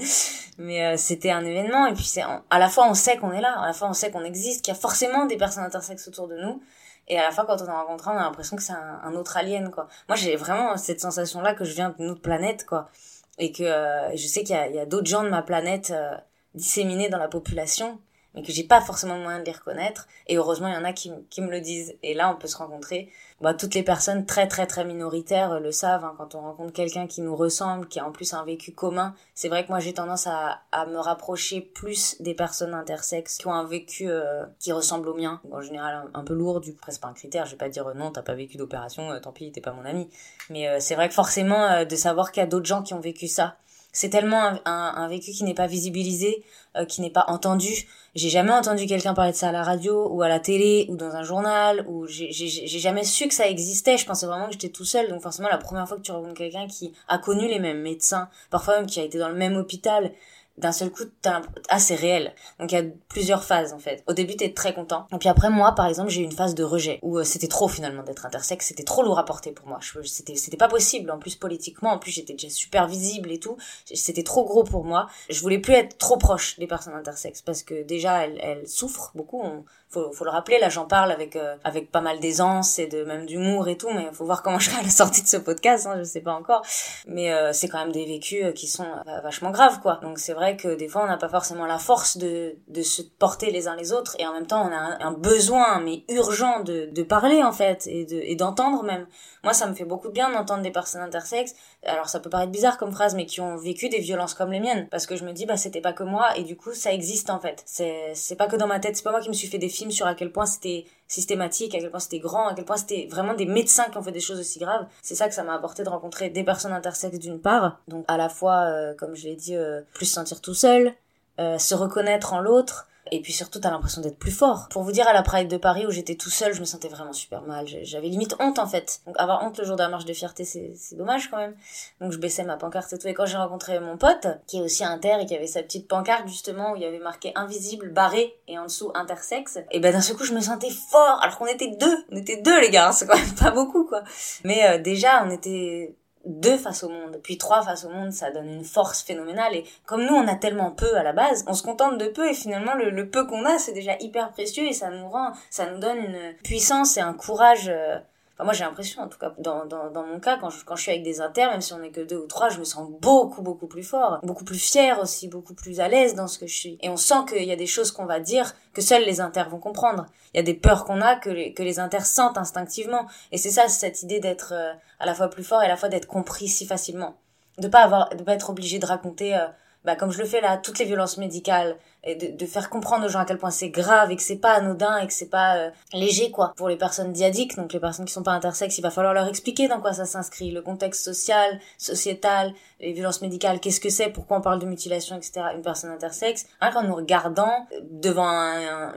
[laughs] Mais c'était un événement et puis c'est à la fois on sait qu'on est là, à la fois on sait qu'on existe, qu'il y a forcément des personnes intersexes autour de nous et à la fin, quand on a rencontré, on a l'impression que c'est un, autre alien, quoi. Moi, j'ai vraiment cette sensation-là que je viens d'une autre planète, quoi. Et que euh, je sais qu'il y a, a d'autres gens de ma planète euh, disséminés dans la population mais que j'ai pas forcément moyen de les reconnaître. Et heureusement, il y en a qui, qui me le disent. Et là, on peut se rencontrer. Bah, toutes les personnes très très très minoritaires euh, le savent. Hein, quand on rencontre quelqu'un qui nous ressemble, qui a en plus un vécu commun, c'est vrai que moi j'ai tendance à, à me rapprocher plus des personnes intersexes qui ont un vécu euh, qui ressemble au mien. En général, un, peu lourd, du presque pas un critère. Je vais pas dire euh, non, t'as pas vécu d'opération, tant pis, t'es pas mon ami. Mais c'est vrai que forcément, de savoir qu'il y a d'autres gens qui ont vécu ça, c'est tellement un, vécu qui n'est pas visibilisé, qui n'est pas entendu. J'ai jamais entendu quelqu'un parler de ça à la radio ou à la télé ou dans un journal ou j'ai jamais su que ça existait. Je pensais vraiment que j'étais tout seul. Donc forcément, la première fois que tu rencontres quelqu'un qui a connu les mêmes médecins, parfois même qui a été dans le même hôpital, d'un seul coup, t'as ah, c'est réel. Donc il y a plusieurs phases en fait. Au début, t'es très content. Et puis après, moi, par exemple, j'ai eu une phase de rejet où euh, c'était trop finalement d'être intersexe. C'était trop lourd à porter pour moi. C'était c'était pas possible. En plus politiquement, en plus j'étais déjà super visible et tout. C'était trop gros pour moi. Je voulais plus être trop proche des personnes intersexes parce que déjà elles, elles souffrent beaucoup. Faut, faut le rappeler, là j'en parle avec euh, avec pas mal d'aisance et de même d'humour et tout, mais faut voir comment [laughs] je serai à la sortie de ce podcast, hein, je sais pas encore. Mais euh, c'est quand même des vécus euh, qui sont vachement graves, quoi. Donc c'est vrai que des fois on n'a pas forcément la force de, de se porter les uns les autres et en même temps on a un, besoin, mais urgent, de, de parler en fait et de et d'entendre même. Moi ça me fait beaucoup de bien d'entendre des personnes intersexes. Alors ça peut paraître bizarre comme phrase, mais qui ont vécu des violences comme les miennes, parce que je me dis bah c'était pas que moi et du coup ça existe en fait. C'est pas que dans ma tête, c'est pas moi qui me suis fait des sur à quel point c'était systématique, à quel point c'était grand, à quel point c'était vraiment des médecins qui ont fait des choses aussi graves. C'est ça que ça m'a apporté de rencontrer des personnes intersexes d'une part, donc à la fois, euh, comme je l'ai dit, euh, plus se sentir tout seul, euh, se reconnaître en l'autre, et puis surtout, t'as l'impression d'être plus fort. Pour vous dire, à la Pride de Paris où j'étais tout seul, je me sentais vraiment super mal. J'avais limite honte en fait. Donc avoir honte le jour de la marche de fierté, c'est dommage quand même. Donc je baissais ma pancarte et tout. Et quand j'ai rencontré mon pote, qui est aussi inter et qui avait sa petite pancarte justement où il y avait marqué invisible, barré et en dessous intersexe, et ben d'un seul coup je me sentais fort alors qu'on était deux. On était deux les gars, c'est quand même pas beaucoup quoi. Mais euh, déjà on était deux face au monde, puis trois face au monde, ça donne une force phénoménale. Et comme nous, on a tellement peu à la base, on se contente de peu et finalement le, peu qu'on a, c'est déjà hyper précieux et ça nous rend, ça nous donne une puissance et un courage. Euh, moi, j'ai l'impression, en tout cas, dans, dans, dans mon cas, quand je, quand je suis avec des inters, même si on est que deux ou trois, je me sens beaucoup, beaucoup plus fort, beaucoup plus fière aussi, beaucoup plus à l'aise dans ce que je suis. Et on sent qu'il y a des choses qu'on va dire que seuls les inters vont comprendre. Il y a des peurs qu'on a que les, que les inters sentent instinctivement. Et c'est ça, cette idée d'être euh, à la fois plus fort et à la fois d'être compris si facilement. De pas avoir, de pas être obligé de raconter, euh, bah, comme je le fais là, toutes les violences médicales, et de, de, faire comprendre aux gens à quel point c'est grave et que c'est pas anodin et que c'est pas euh, léger quoi. Pour les personnes diadiques, donc les personnes qui sont pas intersexes, il va falloir leur expliquer dans quoi ça s'inscrit, le contexte social, sociétal, les violences médicales, qu'est-ce que c'est, pourquoi on parle de mutilation, etc. Une personne intersexe, hein, quand nous regardant devant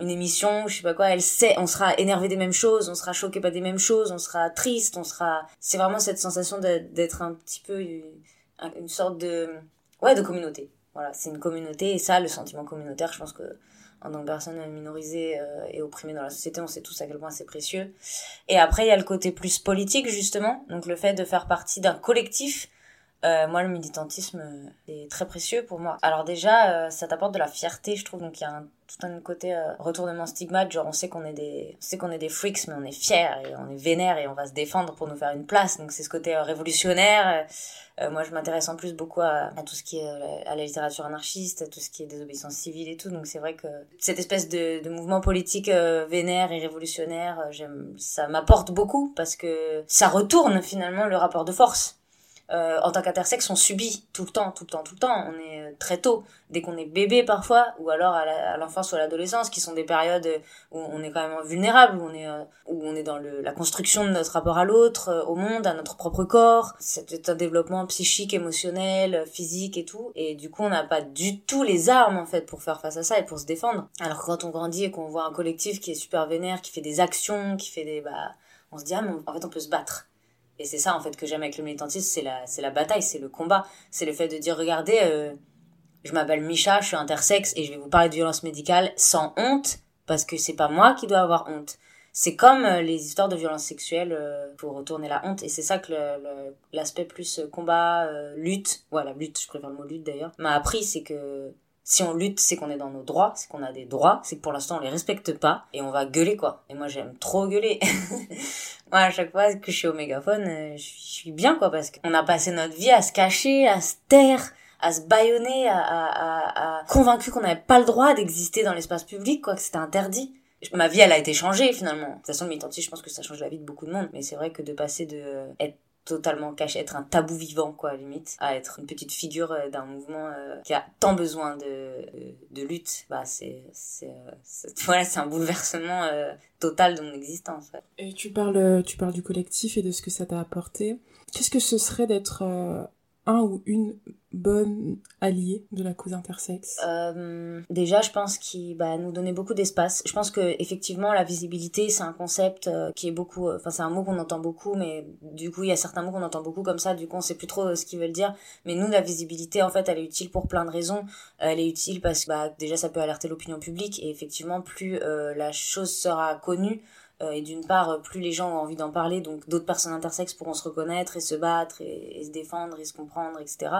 une émission, je sais pas quoi, elle sait, on sera énervé des mêmes choses, on sera choqué pas des mêmes choses, on sera triste, on sera, c'est vraiment cette sensation d'être un petit peu une sorte de, ouais, de communauté voilà, c'est une communauté et ça, le sentiment communautaire, je pense que en tant que personne minorisée euh, et opprimée dans la société, on sait tous à quel point c'est précieux. Et après, il y a le côté plus politique, justement, donc le fait de faire partie d'un collectif. Euh, moi, le militantisme est très précieux pour moi. Alors déjà, euh, ça t'apporte de la fierté, je trouve. Donc il y a un, tout un côté retournement stigmate, genre on sait qu'on est des, on sait qu'on est des freaks, mais on est fiers et on est vénère et on va se défendre pour nous faire une place. Donc c'est ce côté révolutionnaire euh, moi, je m'intéresse en plus beaucoup à, tout ce qui est euh, à la littérature anarchiste, à tout ce qui est désobéissance civile et tout. Donc c'est vrai que cette espèce de, de mouvement politique euh, vénère et révolutionnaire, j'aime, ça m'apporte beaucoup parce que ça retourne finalement le rapport de force. Euh, en tant qu'intersexe, on subit tout le temps, tout le temps, tout le temps. On est euh, très tôt, dès qu'on est bébé parfois, ou alors à l'enfance ou à l'adolescence, qui sont des périodes où on est quand même vulnérable, où on est, euh, où on est dans le, la construction de notre rapport à l'autre, au monde, à notre propre corps. C'est un développement psychique, émotionnel, physique et tout. Et du coup, on n'a pas du tout les armes en fait pour faire face à ça et pour se défendre. Alors quand on grandit et qu'on voit un collectif qui est super vénère, qui fait des actions, qui fait des bah, on se dit ah mais en fait on peut se battre et c'est ça en fait que j'aime avec le militantisme, c'est la, c'est la bataille, c'est le combat, c'est le fait de dire regardez, euh, je m'appelle Micha, je suis intersexe et je vais vous parler de violence médicale sans honte parce que c'est pas moi qui dois avoir honte. C'est comme euh, les histoires de violence sexuelle euh, pour retourner la honte et c'est ça que l'aspect plus combat, lutte, voilà lutte, je préfère le mot lutte d'ailleurs, m'a appris, c'est que si on lutte, c'est qu'on est dans nos droits, c'est qu'on a des droits, c'est que pour l'instant on les respecte pas et on va gueuler quoi. Et moi j'aime trop gueuler. [laughs] moi à chaque fois que je suis au mégaphone, euh, je suis bien quoi parce qu'on a passé notre vie à se cacher, à se taire, à se baïonner, à, à, convaincu qu'on n'avait pas le droit d'exister dans l'espace public quoi, que c'était interdit. Ma vie elle a été changée finalement. De toute façon militantisme je pense que ça change la vie de beaucoup de monde, mais c'est vrai que de passer de être totalement caché, être un tabou vivant, quoi, limite, à être une petite figure euh, d'un mouvement euh, qui a tant besoin de, de, lutte, bah, c'est, c'est, euh, [laughs] voilà, c'est un bouleversement total de mon existence. Et tu parles, tu parles du collectif et de ce que ça t'a apporté. Qu'est-ce que ce serait d'être un ou une bonne alliée de la cause intersexe? Euh, Déjà, je pense qu'il bah, nous donnait beaucoup d'espace. Je pense que effectivement, la visibilité, c'est un concept euh, qui est beaucoup. Euh, enfin, c'est un mot qu'on entend beaucoup, mais du coup, il y a certains mots qu'on entend beaucoup comme ça. Du coup, on sait plus trop ce qu'ils veulent dire. Mais nous, la visibilité, en fait, elle est utile pour plein de raisons. Elle est utile parce que bah, déjà, ça peut alerter l'opinion publique et effectivement, plus la chose sera connue, et d'une part, euh, plus les gens ont envie d'en parler, donc d'autres personnes intersexes pourront se reconnaître et se battre et, se défendre et se comprendre, etc.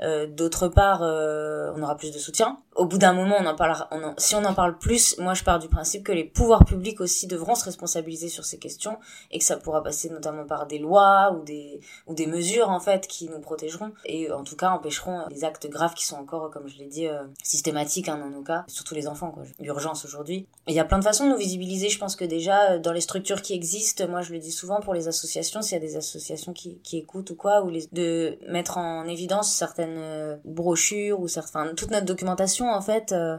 Euh, d'autre part, on aura plus de soutien. Au bout d'un moment, on en parlera. Si on en parle plus, moi je pars du principe que les pouvoirs publics aussi devront se responsabiliser sur ces questions et que ça pourra passer notamment par des lois ou des ou des mesures en fait qui nous protégeront et en tout cas empêcheront les actes graves qui sont encore, comme je l'ai dit, systématiques hein, dans nos cas, surtout les enfants. quoi. L'urgence aujourd'hui. Il y a plein de façons de nous visibiliser. Je pense que déjà les structures qui existent, moi je le dis souvent pour les associations, s'il y a des associations qui, qui écoutent ou quoi, ou les, de mettre en évidence certaines euh, brochures ou certaines, toute notre documentation en fait. Euh,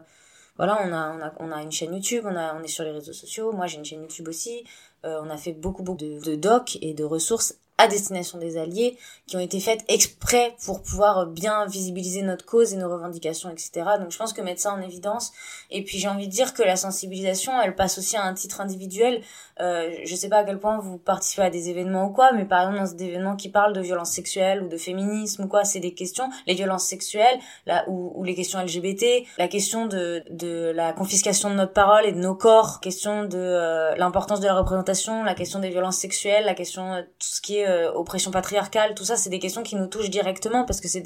voilà, on a, on a, on a une chaîne YouTube, on, a, on est sur les réseaux sociaux, moi j'ai une chaîne YouTube aussi, euh, on a fait beaucoup, beaucoup de, de docs et de ressources à destination des alliés, qui ont été faites exprès pour pouvoir bien visibiliser notre cause et nos revendications, etc. Donc je pense que mettre ça en évidence. Et puis j'ai envie de dire que la sensibilisation, elle passe aussi à un titre individuel. Euh, je sais pas à quel point vous participez à des événements ou quoi, mais par exemple dans des événements qui parlent de violences sexuelles ou de féminisme ou quoi, c'est des questions, les violences sexuelles, là, ou, ou les questions LGBT, la question de, de la confiscation de notre parole et de nos corps, question de euh, l'importance de la représentation, la question des violences sexuelles, la question de tout ce qui est euh, oppression patriarcale, tout ça, c'est des questions qui nous touchent directement parce que c'est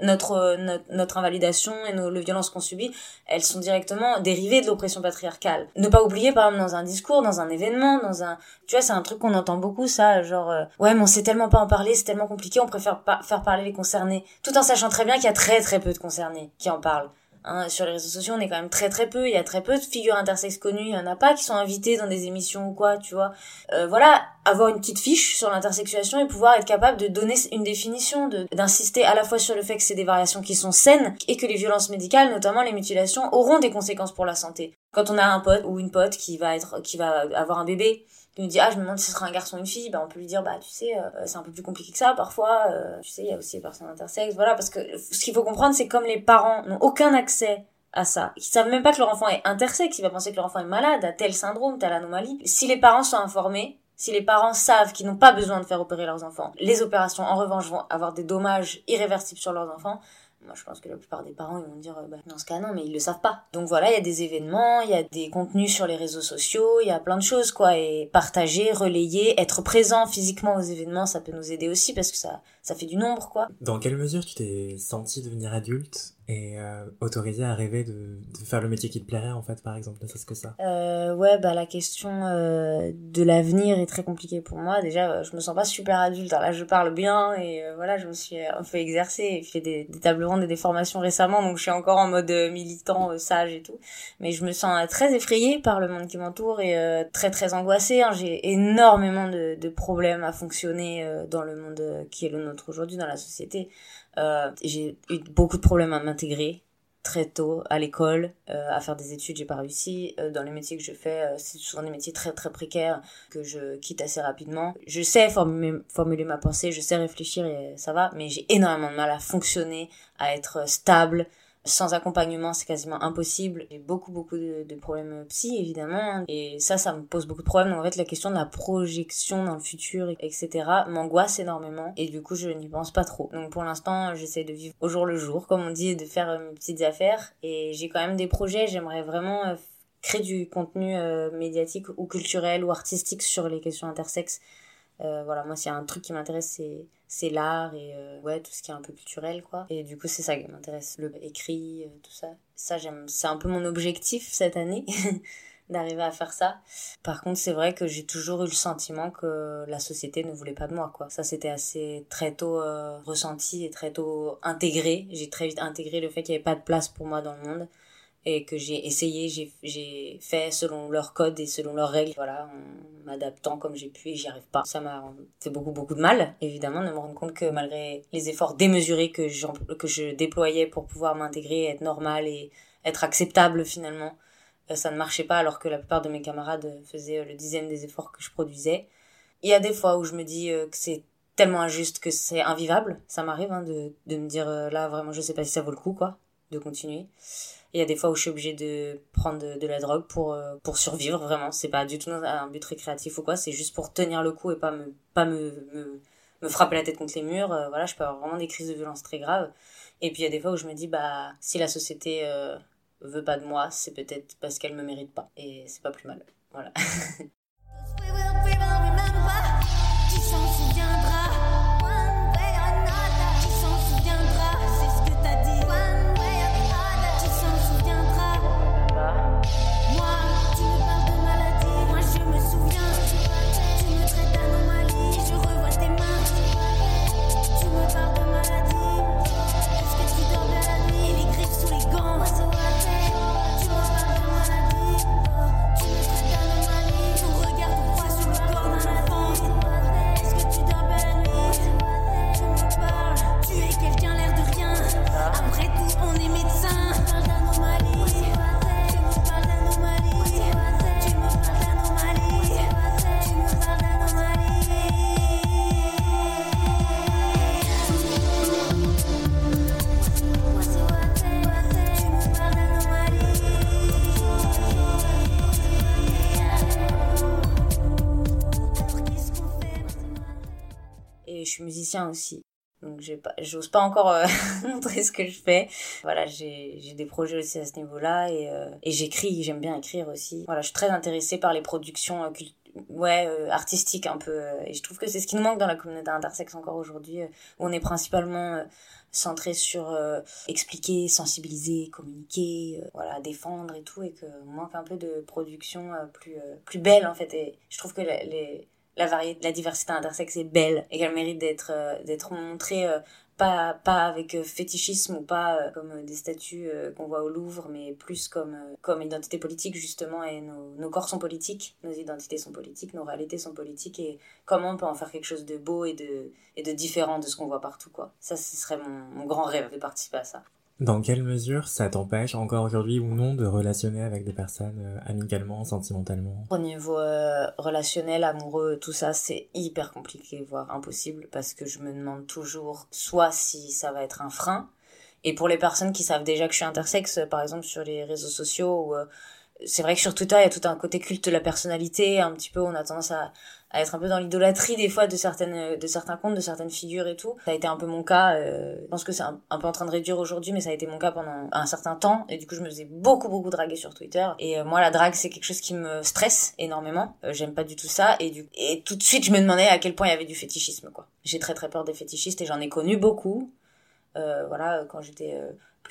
notre, euh, notre, notre invalidation et nos, les violences qu'on subit, elles sont directement dérivées de l'oppression patriarcale. Ne pas oublier, par exemple, dans un discours, dans un événement, dans un, tu vois, c'est un truc qu'on entend beaucoup, ça, genre, euh, ouais, mais on sait tellement pas en parler, c'est tellement compliqué, on préfère pas faire parler les concernés, tout en sachant très bien qu'il y a très très peu de concernés qui en parlent. Hein, sur les réseaux sociaux, on est quand même très très peu. Il y a très peu de figures intersexes connues. Il y en a pas qui sont invitées dans des émissions ou quoi, tu vois. Euh, voilà, avoir une petite fiche sur l'intersexuation et pouvoir être capable de donner une définition, d'insister à la fois sur le fait que c'est des variations qui sont saines et que les violences médicales, notamment les mutilations, auront des conséquences pour la santé. Quand on a un pote ou une pote qui va être, qui va avoir un bébé, qui nous dit ah je me demande si ce sera un garçon ou une fille bah on peut lui dire bah tu sais euh, c'est un peu plus compliqué que ça parfois euh, tu sais il y a aussi les personnes intersexes voilà parce que ce qu'il faut comprendre c'est comme les parents n'ont aucun accès à ça. Ils savent même pas que leur enfant est intersexe, il va penser que leur enfant est malade, a tel syndrome, telle anomalie. Si les parents sont informés, si les parents savent qu'ils n'ont pas besoin de faire opérer leurs enfants, les opérations en revanche vont avoir des dommages irréversibles sur leurs enfants, moi, je pense que la plupart des parents, ils vont dire, euh, bah, dans ce cas, non, mais ils le savent pas. Donc voilà, il y a des événements, il y a des contenus sur les réseaux sociaux, il y a plein de choses, quoi. Et partager, relayer, être présent physiquement aux événements, ça peut nous aider aussi parce que ça, ça fait du nombre, quoi. Dans quelle mesure tu t'es senti devenir adulte et euh, autorisé à rêver de, de, faire le métier qui te plairait en fait par exemple ne serait-ce que ça? Euh, ouais bah la question euh, de l'avenir est très compliquée pour moi. Déjà je me sens pas super adulte. Là je parle bien et euh, voilà je me suis un peu exercée fait des, des tables rondes et des formations récemment donc je suis encore en mode euh, militant sage et tout. Mais je me sens très effrayée par le monde qui m'entoure et très très angoissée hein. j'ai énormément de, de, problèmes à fonctionner dans le monde qui est le nôtre aujourd'hui dans la société euh, j'ai eu beaucoup de problèmes à m'intégrer très tôt à l'école, euh, à faire des études, j'ai pas réussi. Euh, dans les métiers que je fais, c'est souvent des métiers très très précaires que je quitte assez rapidement. Je sais formuler, formuler ma pensée, je sais réfléchir et ça va, mais j'ai énormément de mal à fonctionner, à être stable, sans accompagnement, c'est quasiment impossible. J'ai beaucoup, beaucoup de, de, problèmes psy, évidemment. Et ça, ça me pose beaucoup de problèmes. Donc, en fait, la question de la projection dans le futur, etc., m'angoisse énormément. Et du coup, je n'y pense pas trop. Donc, pour l'instant, j'essaie de vivre au jour le jour, comme on dit, de faire euh, mes petites affaires. Et j'ai quand même des projets. J'aimerais vraiment euh, créer du contenu euh, médiatique ou culturel ou artistique sur les questions intersexes. Euh, voilà, moi, s'il y a un truc qui m'intéresse, c'est l'art et euh, ouais tout ce qui est un peu culturel quoi. Et du coup c'est ça qui m'intéresse le écrit euh, tout ça. Ça j'aime c'est un peu mon objectif cette année [laughs] d'arriver à faire ça. Par contre c'est vrai que j'ai toujours eu le sentiment que la société ne voulait pas de moi quoi. Ça c'était assez très tôt ressenti et très tôt intégré. J'ai très vite intégré le fait qu'il n'y avait pas de place pour moi dans le monde et que j'ai essayé, j'ai fait selon leurs codes et selon leurs règles, voilà, en m'adaptant comme j'ai pu et j'y arrive pas. Ça m'a fait beaucoup beaucoup de mal, évidemment, de me rendre compte que malgré les efforts démesurés que, que je déployais pour pouvoir m'intégrer, être normal et être acceptable finalement, euh, ça ne marchait pas alors que la plupart de mes camarades faisaient le dixième des efforts que je produisais. Il y a des fois où je me dis euh, que c'est tellement injuste que c'est invivable. Ça m'arrive hein, de, de me dire euh, là vraiment je sais pas si ça vaut le coup quoi de continuer. Il y a des fois où je suis obligée de prendre de, la drogue pour euh, pour survivre vraiment. C'est pas du tout un but récréatif ou quoi c'est juste pour tenir le coup et pas me pas me, me, frapper la tête contre les murs. Euh, voilà je peux avoir vraiment des crises de violence très graves. Et puis il y a des fois où je me dis bah si la société euh, veut pas de moi c'est peut-être parce qu'elle me mérite pas. Et c'est pas plus mal. Voilà [laughs] aussi. Donc j'ai pas, j'ose pas encore euh, [laughs] montrer ce que je fais. Voilà, j'ai des projets aussi à ce niveau-là et euh, et j'écris, j'aime bien écrire aussi. Voilà, je suis très intéressée par les productions euh, ouais artistiques un peu et je trouve que c'est ce qui nous manque dans la communauté intersexe encore aujourd'hui on est principalement centré sur expliquer, sensibiliser, communiquer, voilà, défendre et tout et que manque un peu de production plus plus belle en fait et je trouve que les la variété, la diversité intersexe est belle et qu'elle mérite d'être euh, d'être montrée euh, pas pas avec euh, fétichisme ou pas comme des statues qu'on voit au Louvre mais plus comme comme identité politique justement et nos, nos corps sont politiques nos identités sont politiques nos réalités sont politiques et comment on peut en faire quelque chose de beau et de et de différent de ce qu'on voit partout quoi. Ça ce serait mon, mon grand rêve de participer à ça dans quelle mesure ça t'empêche encore aujourd'hui ou non de relationner avec des personnes euh, amicalement, sentimentalement? Au niveau euh, relationnel, amoureux, tout ça, c'est hyper compliqué, voire impossible, parce que je me demande toujours soit si ça va être un frein, et pour les personnes qui savent déjà que je suis intersexe, par exemple sur les réseaux sociaux, euh, c'est vrai que sur Twitter, il y a tout un côté culte de la personnalité, un petit peu, on a tendance à, à être un peu dans l'idolâtrie des fois de certaines de certains comptes de certaines figures et tout. Ça a été un peu mon cas euh, je pense que c'est un, peu en train de réduire aujourd'hui mais ça a été mon cas pendant un certain temps. Et du coup je me faisais beaucoup beaucoup draguer sur Twitter. Et euh, moi la drague c'est quelque chose qui me stresse énormément. Euh, j'aime pas du tout ça. Et du et tout de suite je me demandais à quel point il y avait du fétichisme quoi. J'ai très très peur des fétichistes et j'en ai connu beaucoup. Voilà quand j'étais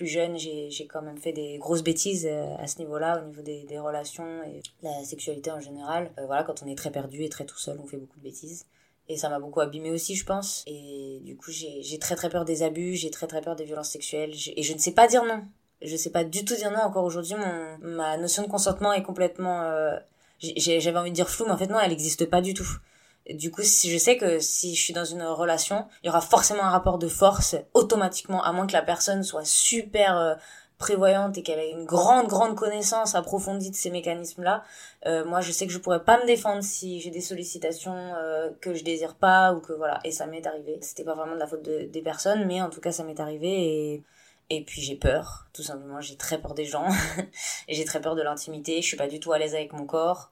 plus jeune, j'ai quand même fait des grosses bêtises à ce niveau-là, au niveau des, relations et la sexualité en général. voilà, quand on est très perdu et très tout seul, on fait beaucoup de bêtises. Et ça m'a beaucoup abîmé aussi, je pense. Et du coup, j'ai très très peur des abus, j'ai très très peur des violences sexuelles. Et je ne sais pas dire non. Je sais pas du tout dire non. Encore aujourd'hui, ma notion de consentement est complètement... Euh, j'avais envie de dire floue, mais en fait non, elle n'existe pas du tout. Du coup, si je sais que si je suis dans une relation, il y aura forcément un rapport de force automatiquement, à moins que la personne soit super euh, prévoyante et qu'elle ait une grande grande connaissance approfondie de ces mécanismes là euh, moi je sais que je pourrais pas me défendre si j'ai des sollicitations euh, que je désire pas ou que voilà et ça m'est arrivé. C'était pas vraiment de la faute des personnes mais en tout cas ça m'est arrivé et et puis j'ai peur tout simplement. J'ai très peur des gens [laughs] et j'ai très peur de l'intimité. Je suis pas du tout à l'aise avec mon corps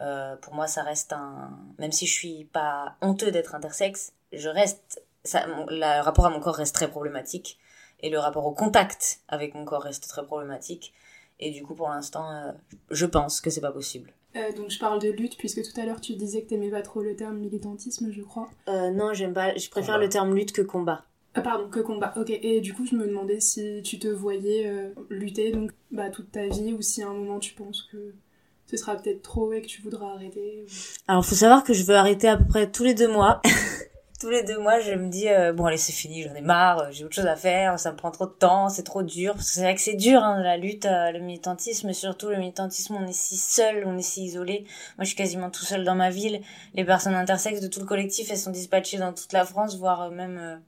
euh, pour moi ça reste un même si je suis pas honteux d'être intersexe je reste ça le rapport à mon corps reste très problématique et le rapport au contact avec mon corps reste très problématique. Et du coup, pour l'instant, euh, je pense que c'est pas possible. Euh, donc je parle de lutte puisque tout à l'heure tu disais que t'aimais pas trop le terme militantisme, je crois. Euh, non, j'aime pas. Je préfère le terme lutte que combat. Ah pardon, que combat. Ok. Et du coup, je me demandais si tu te voyais euh, lutter donc bah toute ta vie ou si à un moment tu penses que ce sera peut-être trop et que tu voudras arrêter. Alors, faut savoir que je veux arrêter à peu près tous les deux mois. [laughs] tous les deux mois, je me dis euh, bon allez c'est fini, j'en ai marre, euh, j'ai autre chose à faire, ça me prend trop de temps, c'est trop dur. Parce que c'est vrai que c'est dur hein, la lutte, euh, le militantisme, surtout le militantisme, on est si seul, on est si isolé. Moi je suis quasiment tout seul dans ma ville. Les personnes intersexes de tout le collectif, elles sont dispatchées dans toute la France, voire même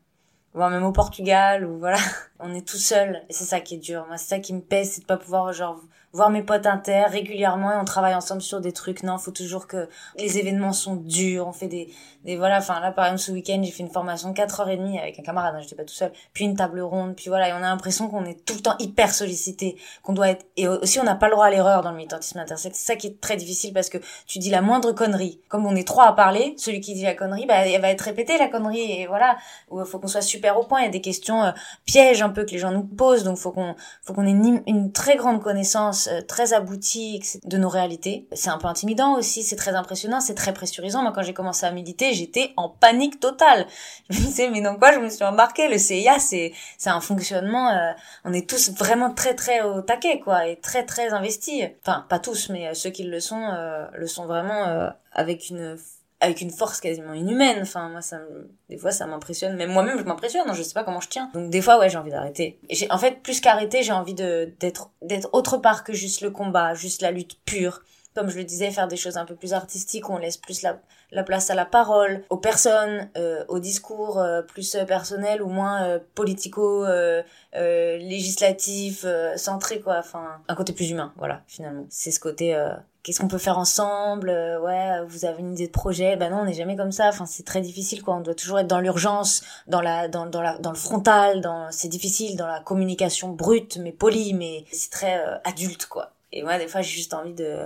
voire même au Portugal ou voilà. [laughs] On est tout seul et c'est ça qui est dur. Moi c'est ça qui me pèse, c'est de pas pouvoir genre voir mes potes inter régulièrement et on travaille ensemble sur des trucs. Non, faut toujours que les événements sont durs. On fait des, des voilà. Enfin là, par exemple, ce week-end, j'ai fait une formation 4h30 avec un camarade. Hein, j'étais pas tout seul. Puis une table ronde. Puis voilà, et on a l'impression qu'on est tout le temps hyper sollicité, qu'on doit être. Et aussi, on n'a pas le droit à l'erreur dans le militantisme intersexe. C'est ça qui est très difficile parce que tu dis la moindre connerie. Comme on est trois à parler, celui qui dit la connerie, bah, elle va être répétée la connerie. Et voilà, il faut qu'on soit super au point. Il y a des questions euh, pièges un peu que les gens nous posent. Donc faut qu'on faut qu'on ait une très grande connaissance euh, très aboutie de nos réalités. C'est un peu intimidant aussi, c'est très impressionnant, c'est très pressurisant. Moi, quand j'ai commencé à méditer, j'étais en panique totale. Je me disais, mais dans quoi je me suis embarquée? Le CIA, c'est c'est un fonctionnement. Euh, on est tous vraiment très très au taquet, quoi, et très très investis. Enfin, pas tous, mais euh, ceux qui le sont le sont vraiment avec une avec une force quasiment inhumaine. Enfin, moi, ça des fois, ça m'impressionne. Même moi-même, je m'impressionne. Hein, je sais pas comment je tiens. Donc, des fois, ouais, j'ai envie d'arrêter. En fait, plus qu'arrêter, j'ai envie de, d'être, d'être autre part que juste le combat, juste la lutte pure. Comme je le disais, faire des choses un peu plus artistiques, où on laisse plus la, la place à la parole, aux personnes, euh, au discours euh, plus personnel ou moins euh, politico, euh, euh législatif, centré, quoi. Enfin, un côté plus humain, voilà, finalement. C'est ce côté qu'est-ce qu'on peut faire ensemble euh, ouais vous avez une idée de projet. Ben non on n'est jamais comme ça. Enfin c'est très difficile quoi. On doit toujours être dans l'urgence dans la dans dans la dans le frontal dans c'est difficile dans la communication brute mais polie mais c'est très euh, adulte quoi. Et moi des fois j'ai juste envie de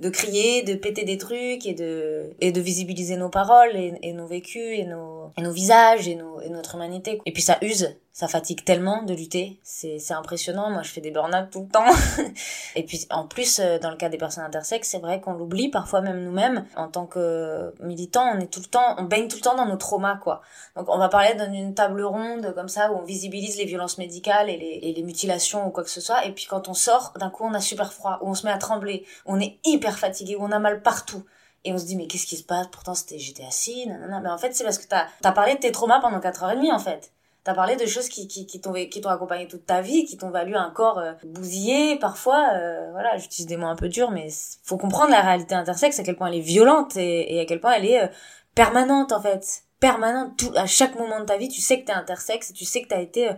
de crier, de péter des trucs et de et de visibiliser nos paroles et, et nos vécus et nos et nos visages et nos et notre humanité. Et puis ça use ça fatigue tellement de lutter, c'est impressionnant. Moi, je fais des burn-out tout le temps. [laughs] et puis en plus, euh, dans le cas des personnes intersexes, c'est vrai qu'on l'oublie parfois même nous-mêmes. En tant que militants, on est tout le temps, on baigne tout le temps dans nos traumas, quoi. Donc on va parler d'une table ronde comme ça où on visibilise les violences médicales et les, et les mutilations ou quoi que ce soit. Et puis quand on sort, d'un coup, on a super froid, où on se met à trembler, on est hyper fatigué, où on a mal partout. Et on se dit, mais qu'est-ce qui se passe? Pourtant, c'était, j'étais assis, nanana. Mais en fait, c'est parce que t'as, as parlé de tes traumas pendant 4h30, en fait. T'as parlé de choses qui, qui, qui t'ont qui t'ont accompagné toute ta vie, qui t'ont valu un corps euh, bousillé parfois. Euh, voilà, j'utilise des mots un peu durs, mais faut comprendre la réalité intersexe, à quel point elle est violente et, et à quel point elle est euh, permanente en fait, permanente. Tout, à chaque moment de ta vie, tu sais que t'es intersexe tu sais que t'as été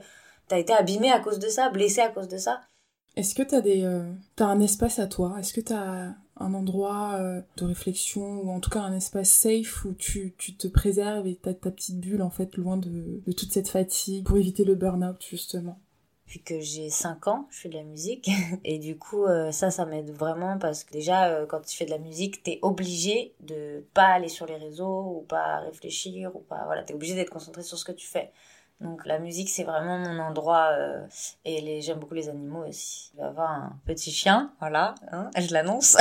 t'as été abîmé à cause de ça, blessé à cause de ça. Est-ce que t'as des t'as un espace à toi? Est-ce que t'as un endroit euh, de réflexion ou en tout cas un espace safe où tu, tu te préserves et t'as ta petite bulle en fait loin de, de toute cette fatigue pour éviter le burn-out justement depuis que j'ai 5 ans, je fais de la musique. [laughs] Et du coup, euh, ça, ça m'aide vraiment parce que déjà, euh, quand tu fais de la musique, t'es obligé de pas aller sur les réseaux ou pas réfléchir ou pas. Voilà, t'es obligé d'être concentré sur ce que tu ffais. Donc la musique, c'est vraiment mon endroit. Euh, et les, j'aime beaucoup les animaux aussi. Je vais avoir un petit chien, voilà, hein, [laughs] je l'annonce.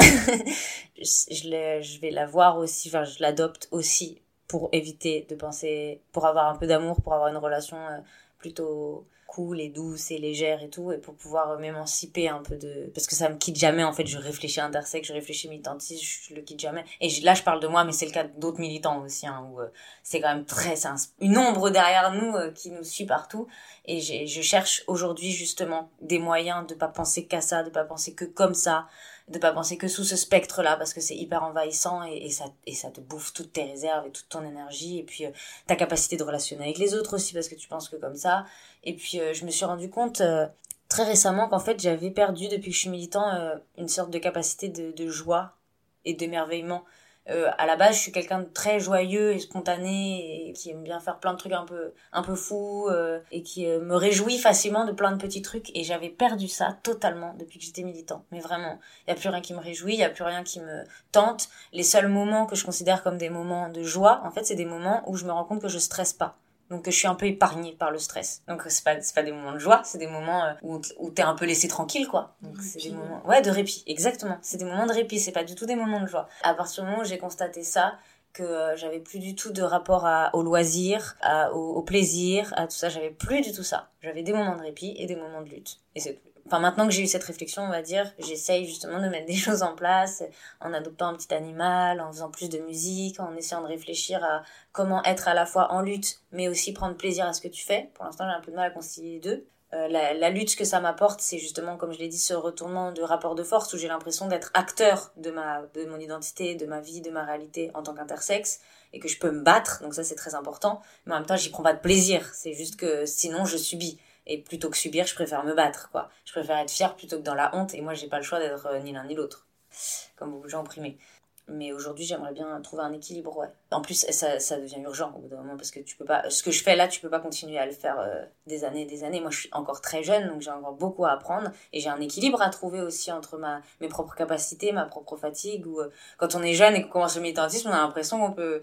je, je, je vais l'avoir aussi, enfin je l'adopte aussi pour éviter de penser, pour avoir un peu d'amour, pour avoir une relation euh, plutôt cool et douce et légère et tout, et pour pouvoir m'émanciper un peu de... Parce que ça me quitte jamais, en fait, je réfléchis intersexe, je réfléchis militantisme, je le quitte jamais. Et là, je parle de moi, mais c'est le cas d'autres militants aussi, hein, où euh, c'est quand même très... C'est une ombre derrière nous euh, qui nous suit partout. Et je cherche aujourd'hui, justement, des moyens de pas penser qu'à ça, de pas penser que comme ça, de pas penser que sous ce spectre là parce que c'est hyper envahissant et, ça et ça te bouffe toutes tes réserves et toute ton énergie. Et puis euh, ta capacité de relationner avec les autres aussi parce que tu penses que comme ça. Et puis euh, je me suis rendu compte euh, très récemment qu'en fait j'avais perdu depuis que je suis militant une sorte de capacité de joie et d'émerveillement euh, à la base, je suis quelqu'un de très joyeux et spontané et qui aime bien faire plein de trucs un peu un peu fous euh, et qui euh, me réjouit facilement de plein de petits trucs et j'avais perdu ça totalement depuis que j'étais militant. Mais vraiment, il y a plus rien qui me réjouit, il y a plus rien qui me tente. Les seuls moments que je considère comme des moments de joie, en fait, c'est des moments où je me rends compte que je stresse pas donc je suis un peu épargnée par le stress. Donc c'est pas c'est pas des moments de joie, c'est des moments euh, où où t'es un peu laissé tranquille quoi. Donc c'est des moments ouais de répit, exactement. C'est des moments de répit, c'est pas du tout des moments de joie. À partir du moment où j'ai constaté ça, que euh, j'avais plus du tout de rapport à, au loisir, à, au, au, plaisir, à tout ça, j'avais plus du tout ça. J'avais des moments de répit et des moments de lutte. Et c'est Enfin, maintenant que j'ai eu cette réflexion, on va dire, j'essaye justement de mettre des [laughs] choses en place en adoptant un petit animal, en faisant plus de musique, en essayant de réfléchir à comment être à la fois en lutte, mais aussi prendre plaisir à ce que tu fais. Pour l'instant, j'ai un peu de mal à concilier les deux. Euh, la, la, lutte, ce que ça m'apporte, c'est justement, comme je l'ai dit, ce retournement de rapport de force où j'ai l'impression d'être acteur de ma, de mon identité, de ma vie, de ma réalité en tant qu'intersexe et que je peux me battre. Donc ça, c'est très important. Mais en même temps, j'y prends pas de plaisir. C'est juste que sinon, je subis. Et plutôt que subir, je préfère me battre, quoi. Je préfère être fière plutôt que dans la honte. Et moi, j'ai pas le choix d'être euh, ni l'un ni l'autre. Comme beaucoup de gens opprimés. Mais aujourd'hui, j'aimerais bien trouver un équilibre, ouais. En plus, ça, devient urgent au bout d'un moment parce que tu peux pas. Ce que je fais là, tu peux pas continuer à le faire euh, des années et des années. Moi, je suis encore très jeune, donc j'ai encore beaucoup à apprendre. Et j'ai un équilibre à trouver aussi entre ma, mes propres capacités, ma propre fatigue. Ou euh, quand on est jeune et qu'on commence le militantisme, on a l'impression qu'on peut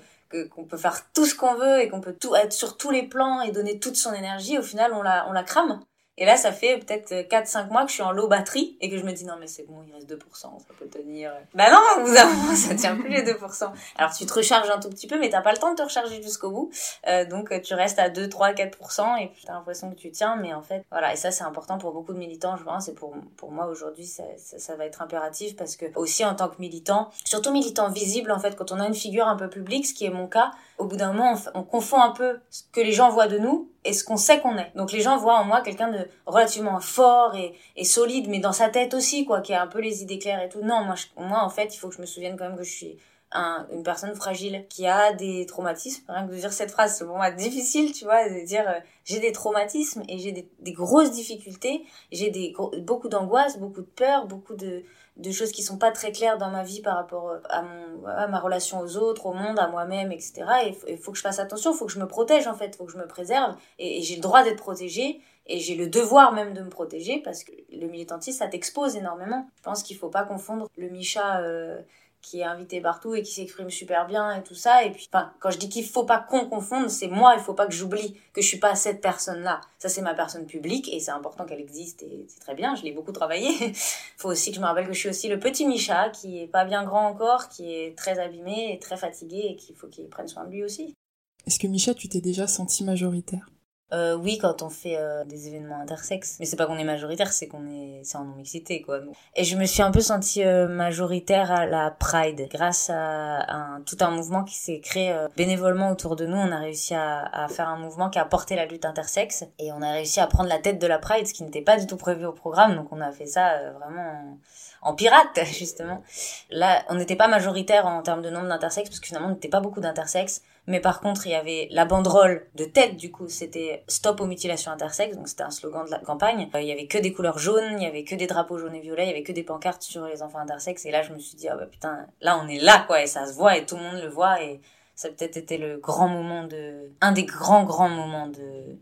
qu'on peut faire tout ce qu'on veut et qu'on peut tout être sur tous les plans et donner toute son énergie. Au final, on la, on la crame. Et là, ça fait peut-être 4-5 mois que je suis en low batterie et que je me dis non mais c'est bon, il reste 2%, ça peut tenir. Bah non, [laughs] vous avez, ça tient plus les 2%. Alors tu te recharges un tout petit peu mais t'as pas le temps de te recharger jusqu'au bout. Euh, donc tu restes à 2, 3, 4% et t'as l'impression que tu tiens mais en fait voilà et ça c'est important pour beaucoup de militants je pense et pour, pour moi aujourd'hui ça, ça, ça, va être impératif parce que aussi en tant que militant, surtout militant visible en fait quand on a une figure un peu publique, ce qui est mon cas, au bout d'un moment on, on confond un peu ce que les gens voient de nous et ce qu'on sait qu'on est. Donc les gens voient en moi quelqu'un de relativement fort et, solide, mais dans sa tête aussi, quoi, qui a un peu les idées claires et tout. Non, moi, moi, en fait, il faut que je me souvienne quand même que je suis un, une personne fragile qui a des traumatismes. Rien que de dire cette phrase, c'est pour moi difficile, tu vois, de dire euh, j'ai des traumatismes et j'ai des, grosses difficultés, j'ai beaucoup d'angoisse, beaucoup de peur, beaucoup de de choses qui sont pas très claires dans ma vie par rapport euh, à, mon, à ma relation aux autres, au monde, à moi-même, etc. Et il faut que je fasse attention, il faut que je me protège en fait, il faut que je me préserve. Et, et j'ai le droit d'être protégée et j'ai le devoir même de me protéger parce que le militantisme, ça t'expose énormément. Je pense qu'il faut pas confondre le Micha euh, qui est invité partout et qui s'exprime super bien et tout ça. Et puis, quand je dis qu'il faut pas qu'on confonde, c'est moi, il faut pas que j'oublie que je suis pas cette personne-là. Ça, c'est ma personne publique et c'est important qu'elle existe et c'est très bien, je l'ai beaucoup travaillé. [laughs] faut aussi que je me rappelle que je suis aussi le petit Micha qui est pas bien grand encore, qui est très abîmé et très fatigué et qu'il faut qu'il prenne soin de lui aussi. Est-ce que Micha, tu t'es déjà senti majoritaire? Euh, oui, quand on fait euh, des événements intersexes. Mais c'est pas qu'on est majoritaire, c'est qu'on est, c'est en non-mixité, quoi. Et je me suis un peu sentie euh, majoritaire à la Pride. Grâce à, un, tout un mouvement qui s'est créé euh, bénévolement autour de nous, on a réussi à, à, faire un mouvement qui a porté la lutte intersexe. Et on a réussi à prendre la tête de la Pride, ce qui n'était pas du tout prévu au programme. Donc on a fait ça euh, vraiment en, en pirate, [laughs] justement. Là, on n'était pas majoritaire en termes de nombre d'intersexes, parce que finalement, on n'était pas beaucoup d'intersexes. Mais par contre, il y avait la banderole de tête, du coup, c'était Stop aux mutilations intersexes, donc c'était un slogan de la campagne. Euh, il y avait que des couleurs jaunes, il y avait que des drapeaux jaunes et violets, il y avait que des pancartes sur les enfants intersexes. Et là, je me suis dit, ah bah putain, là on est là, quoi, et ça se voit, et tout le monde le voit, et ça peut-être été le grand moment de, un des grands, grands moments de,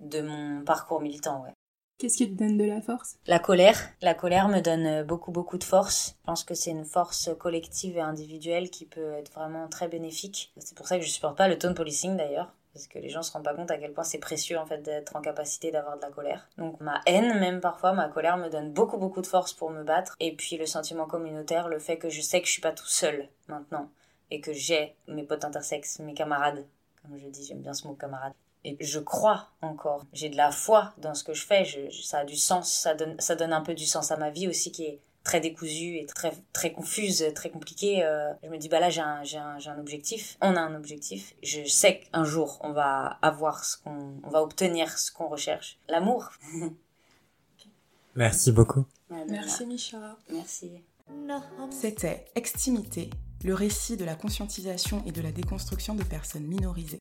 de mon parcours militant, ouais. Qu'est-ce qui te donne de la force? La colère. La colère me donne beaucoup, beaucoup de force. Je pense que c'est une force collective et individuelle qui peut être vraiment très bénéfique. C'est pour ça que je supporte pas le tone policing d'ailleurs. Parce que les gens se rendent pas compte à quel point c'est précieux en fait d'être en capacité d'avoir de la colère. Donc ma haine, même parfois, ma colère me donne beaucoup beaucoup de force pour me battre. Et puis le sentiment communautaire, le fait que je sais que je suis pas tout seul maintenant. Et que j'ai mes potes intersexes, mes camarades. Comme je dis, j'aime bien ce mot camarade et je crois encore. J'ai de la foi dans ce que je fais. Je, ça a du sens. Ça donne, ça donne un peu du sens à ma vie aussi qui est très décousue et très, très confuse, très compliquée. Euh, je me dis, bah là, j'ai un, j'ai un, j'ai un objectif. On a un objectif. Je sais qu'un jour, on va avoir ce qu'on, on va obtenir ce qu'on recherche. L'amour. Merci beaucoup. Merci Micha. Merci. C'était Extimité, le récit de la conscientisation et de la déconstruction de personnes minorisées.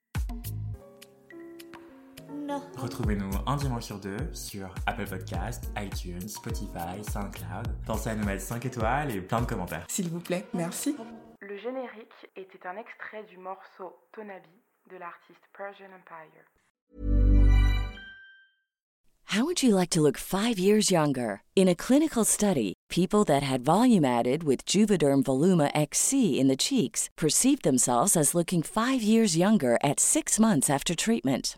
Retrouvez-nous un dimanche sur deux sur Apple Podcast, iTunes, Spotify, SoundCloud. Pensez à nous mettre 5 étoiles et plein de commentaires. S'il vous plaît, merci. Le générique était un extrait du morceau Tonabi de l'artiste Persian Empire. How would you like to look five years younger? In a clinical study, people that had volume added with Juvederm Voluma XC in the cheeks perceived themselves as looking five years younger at six months after treatment.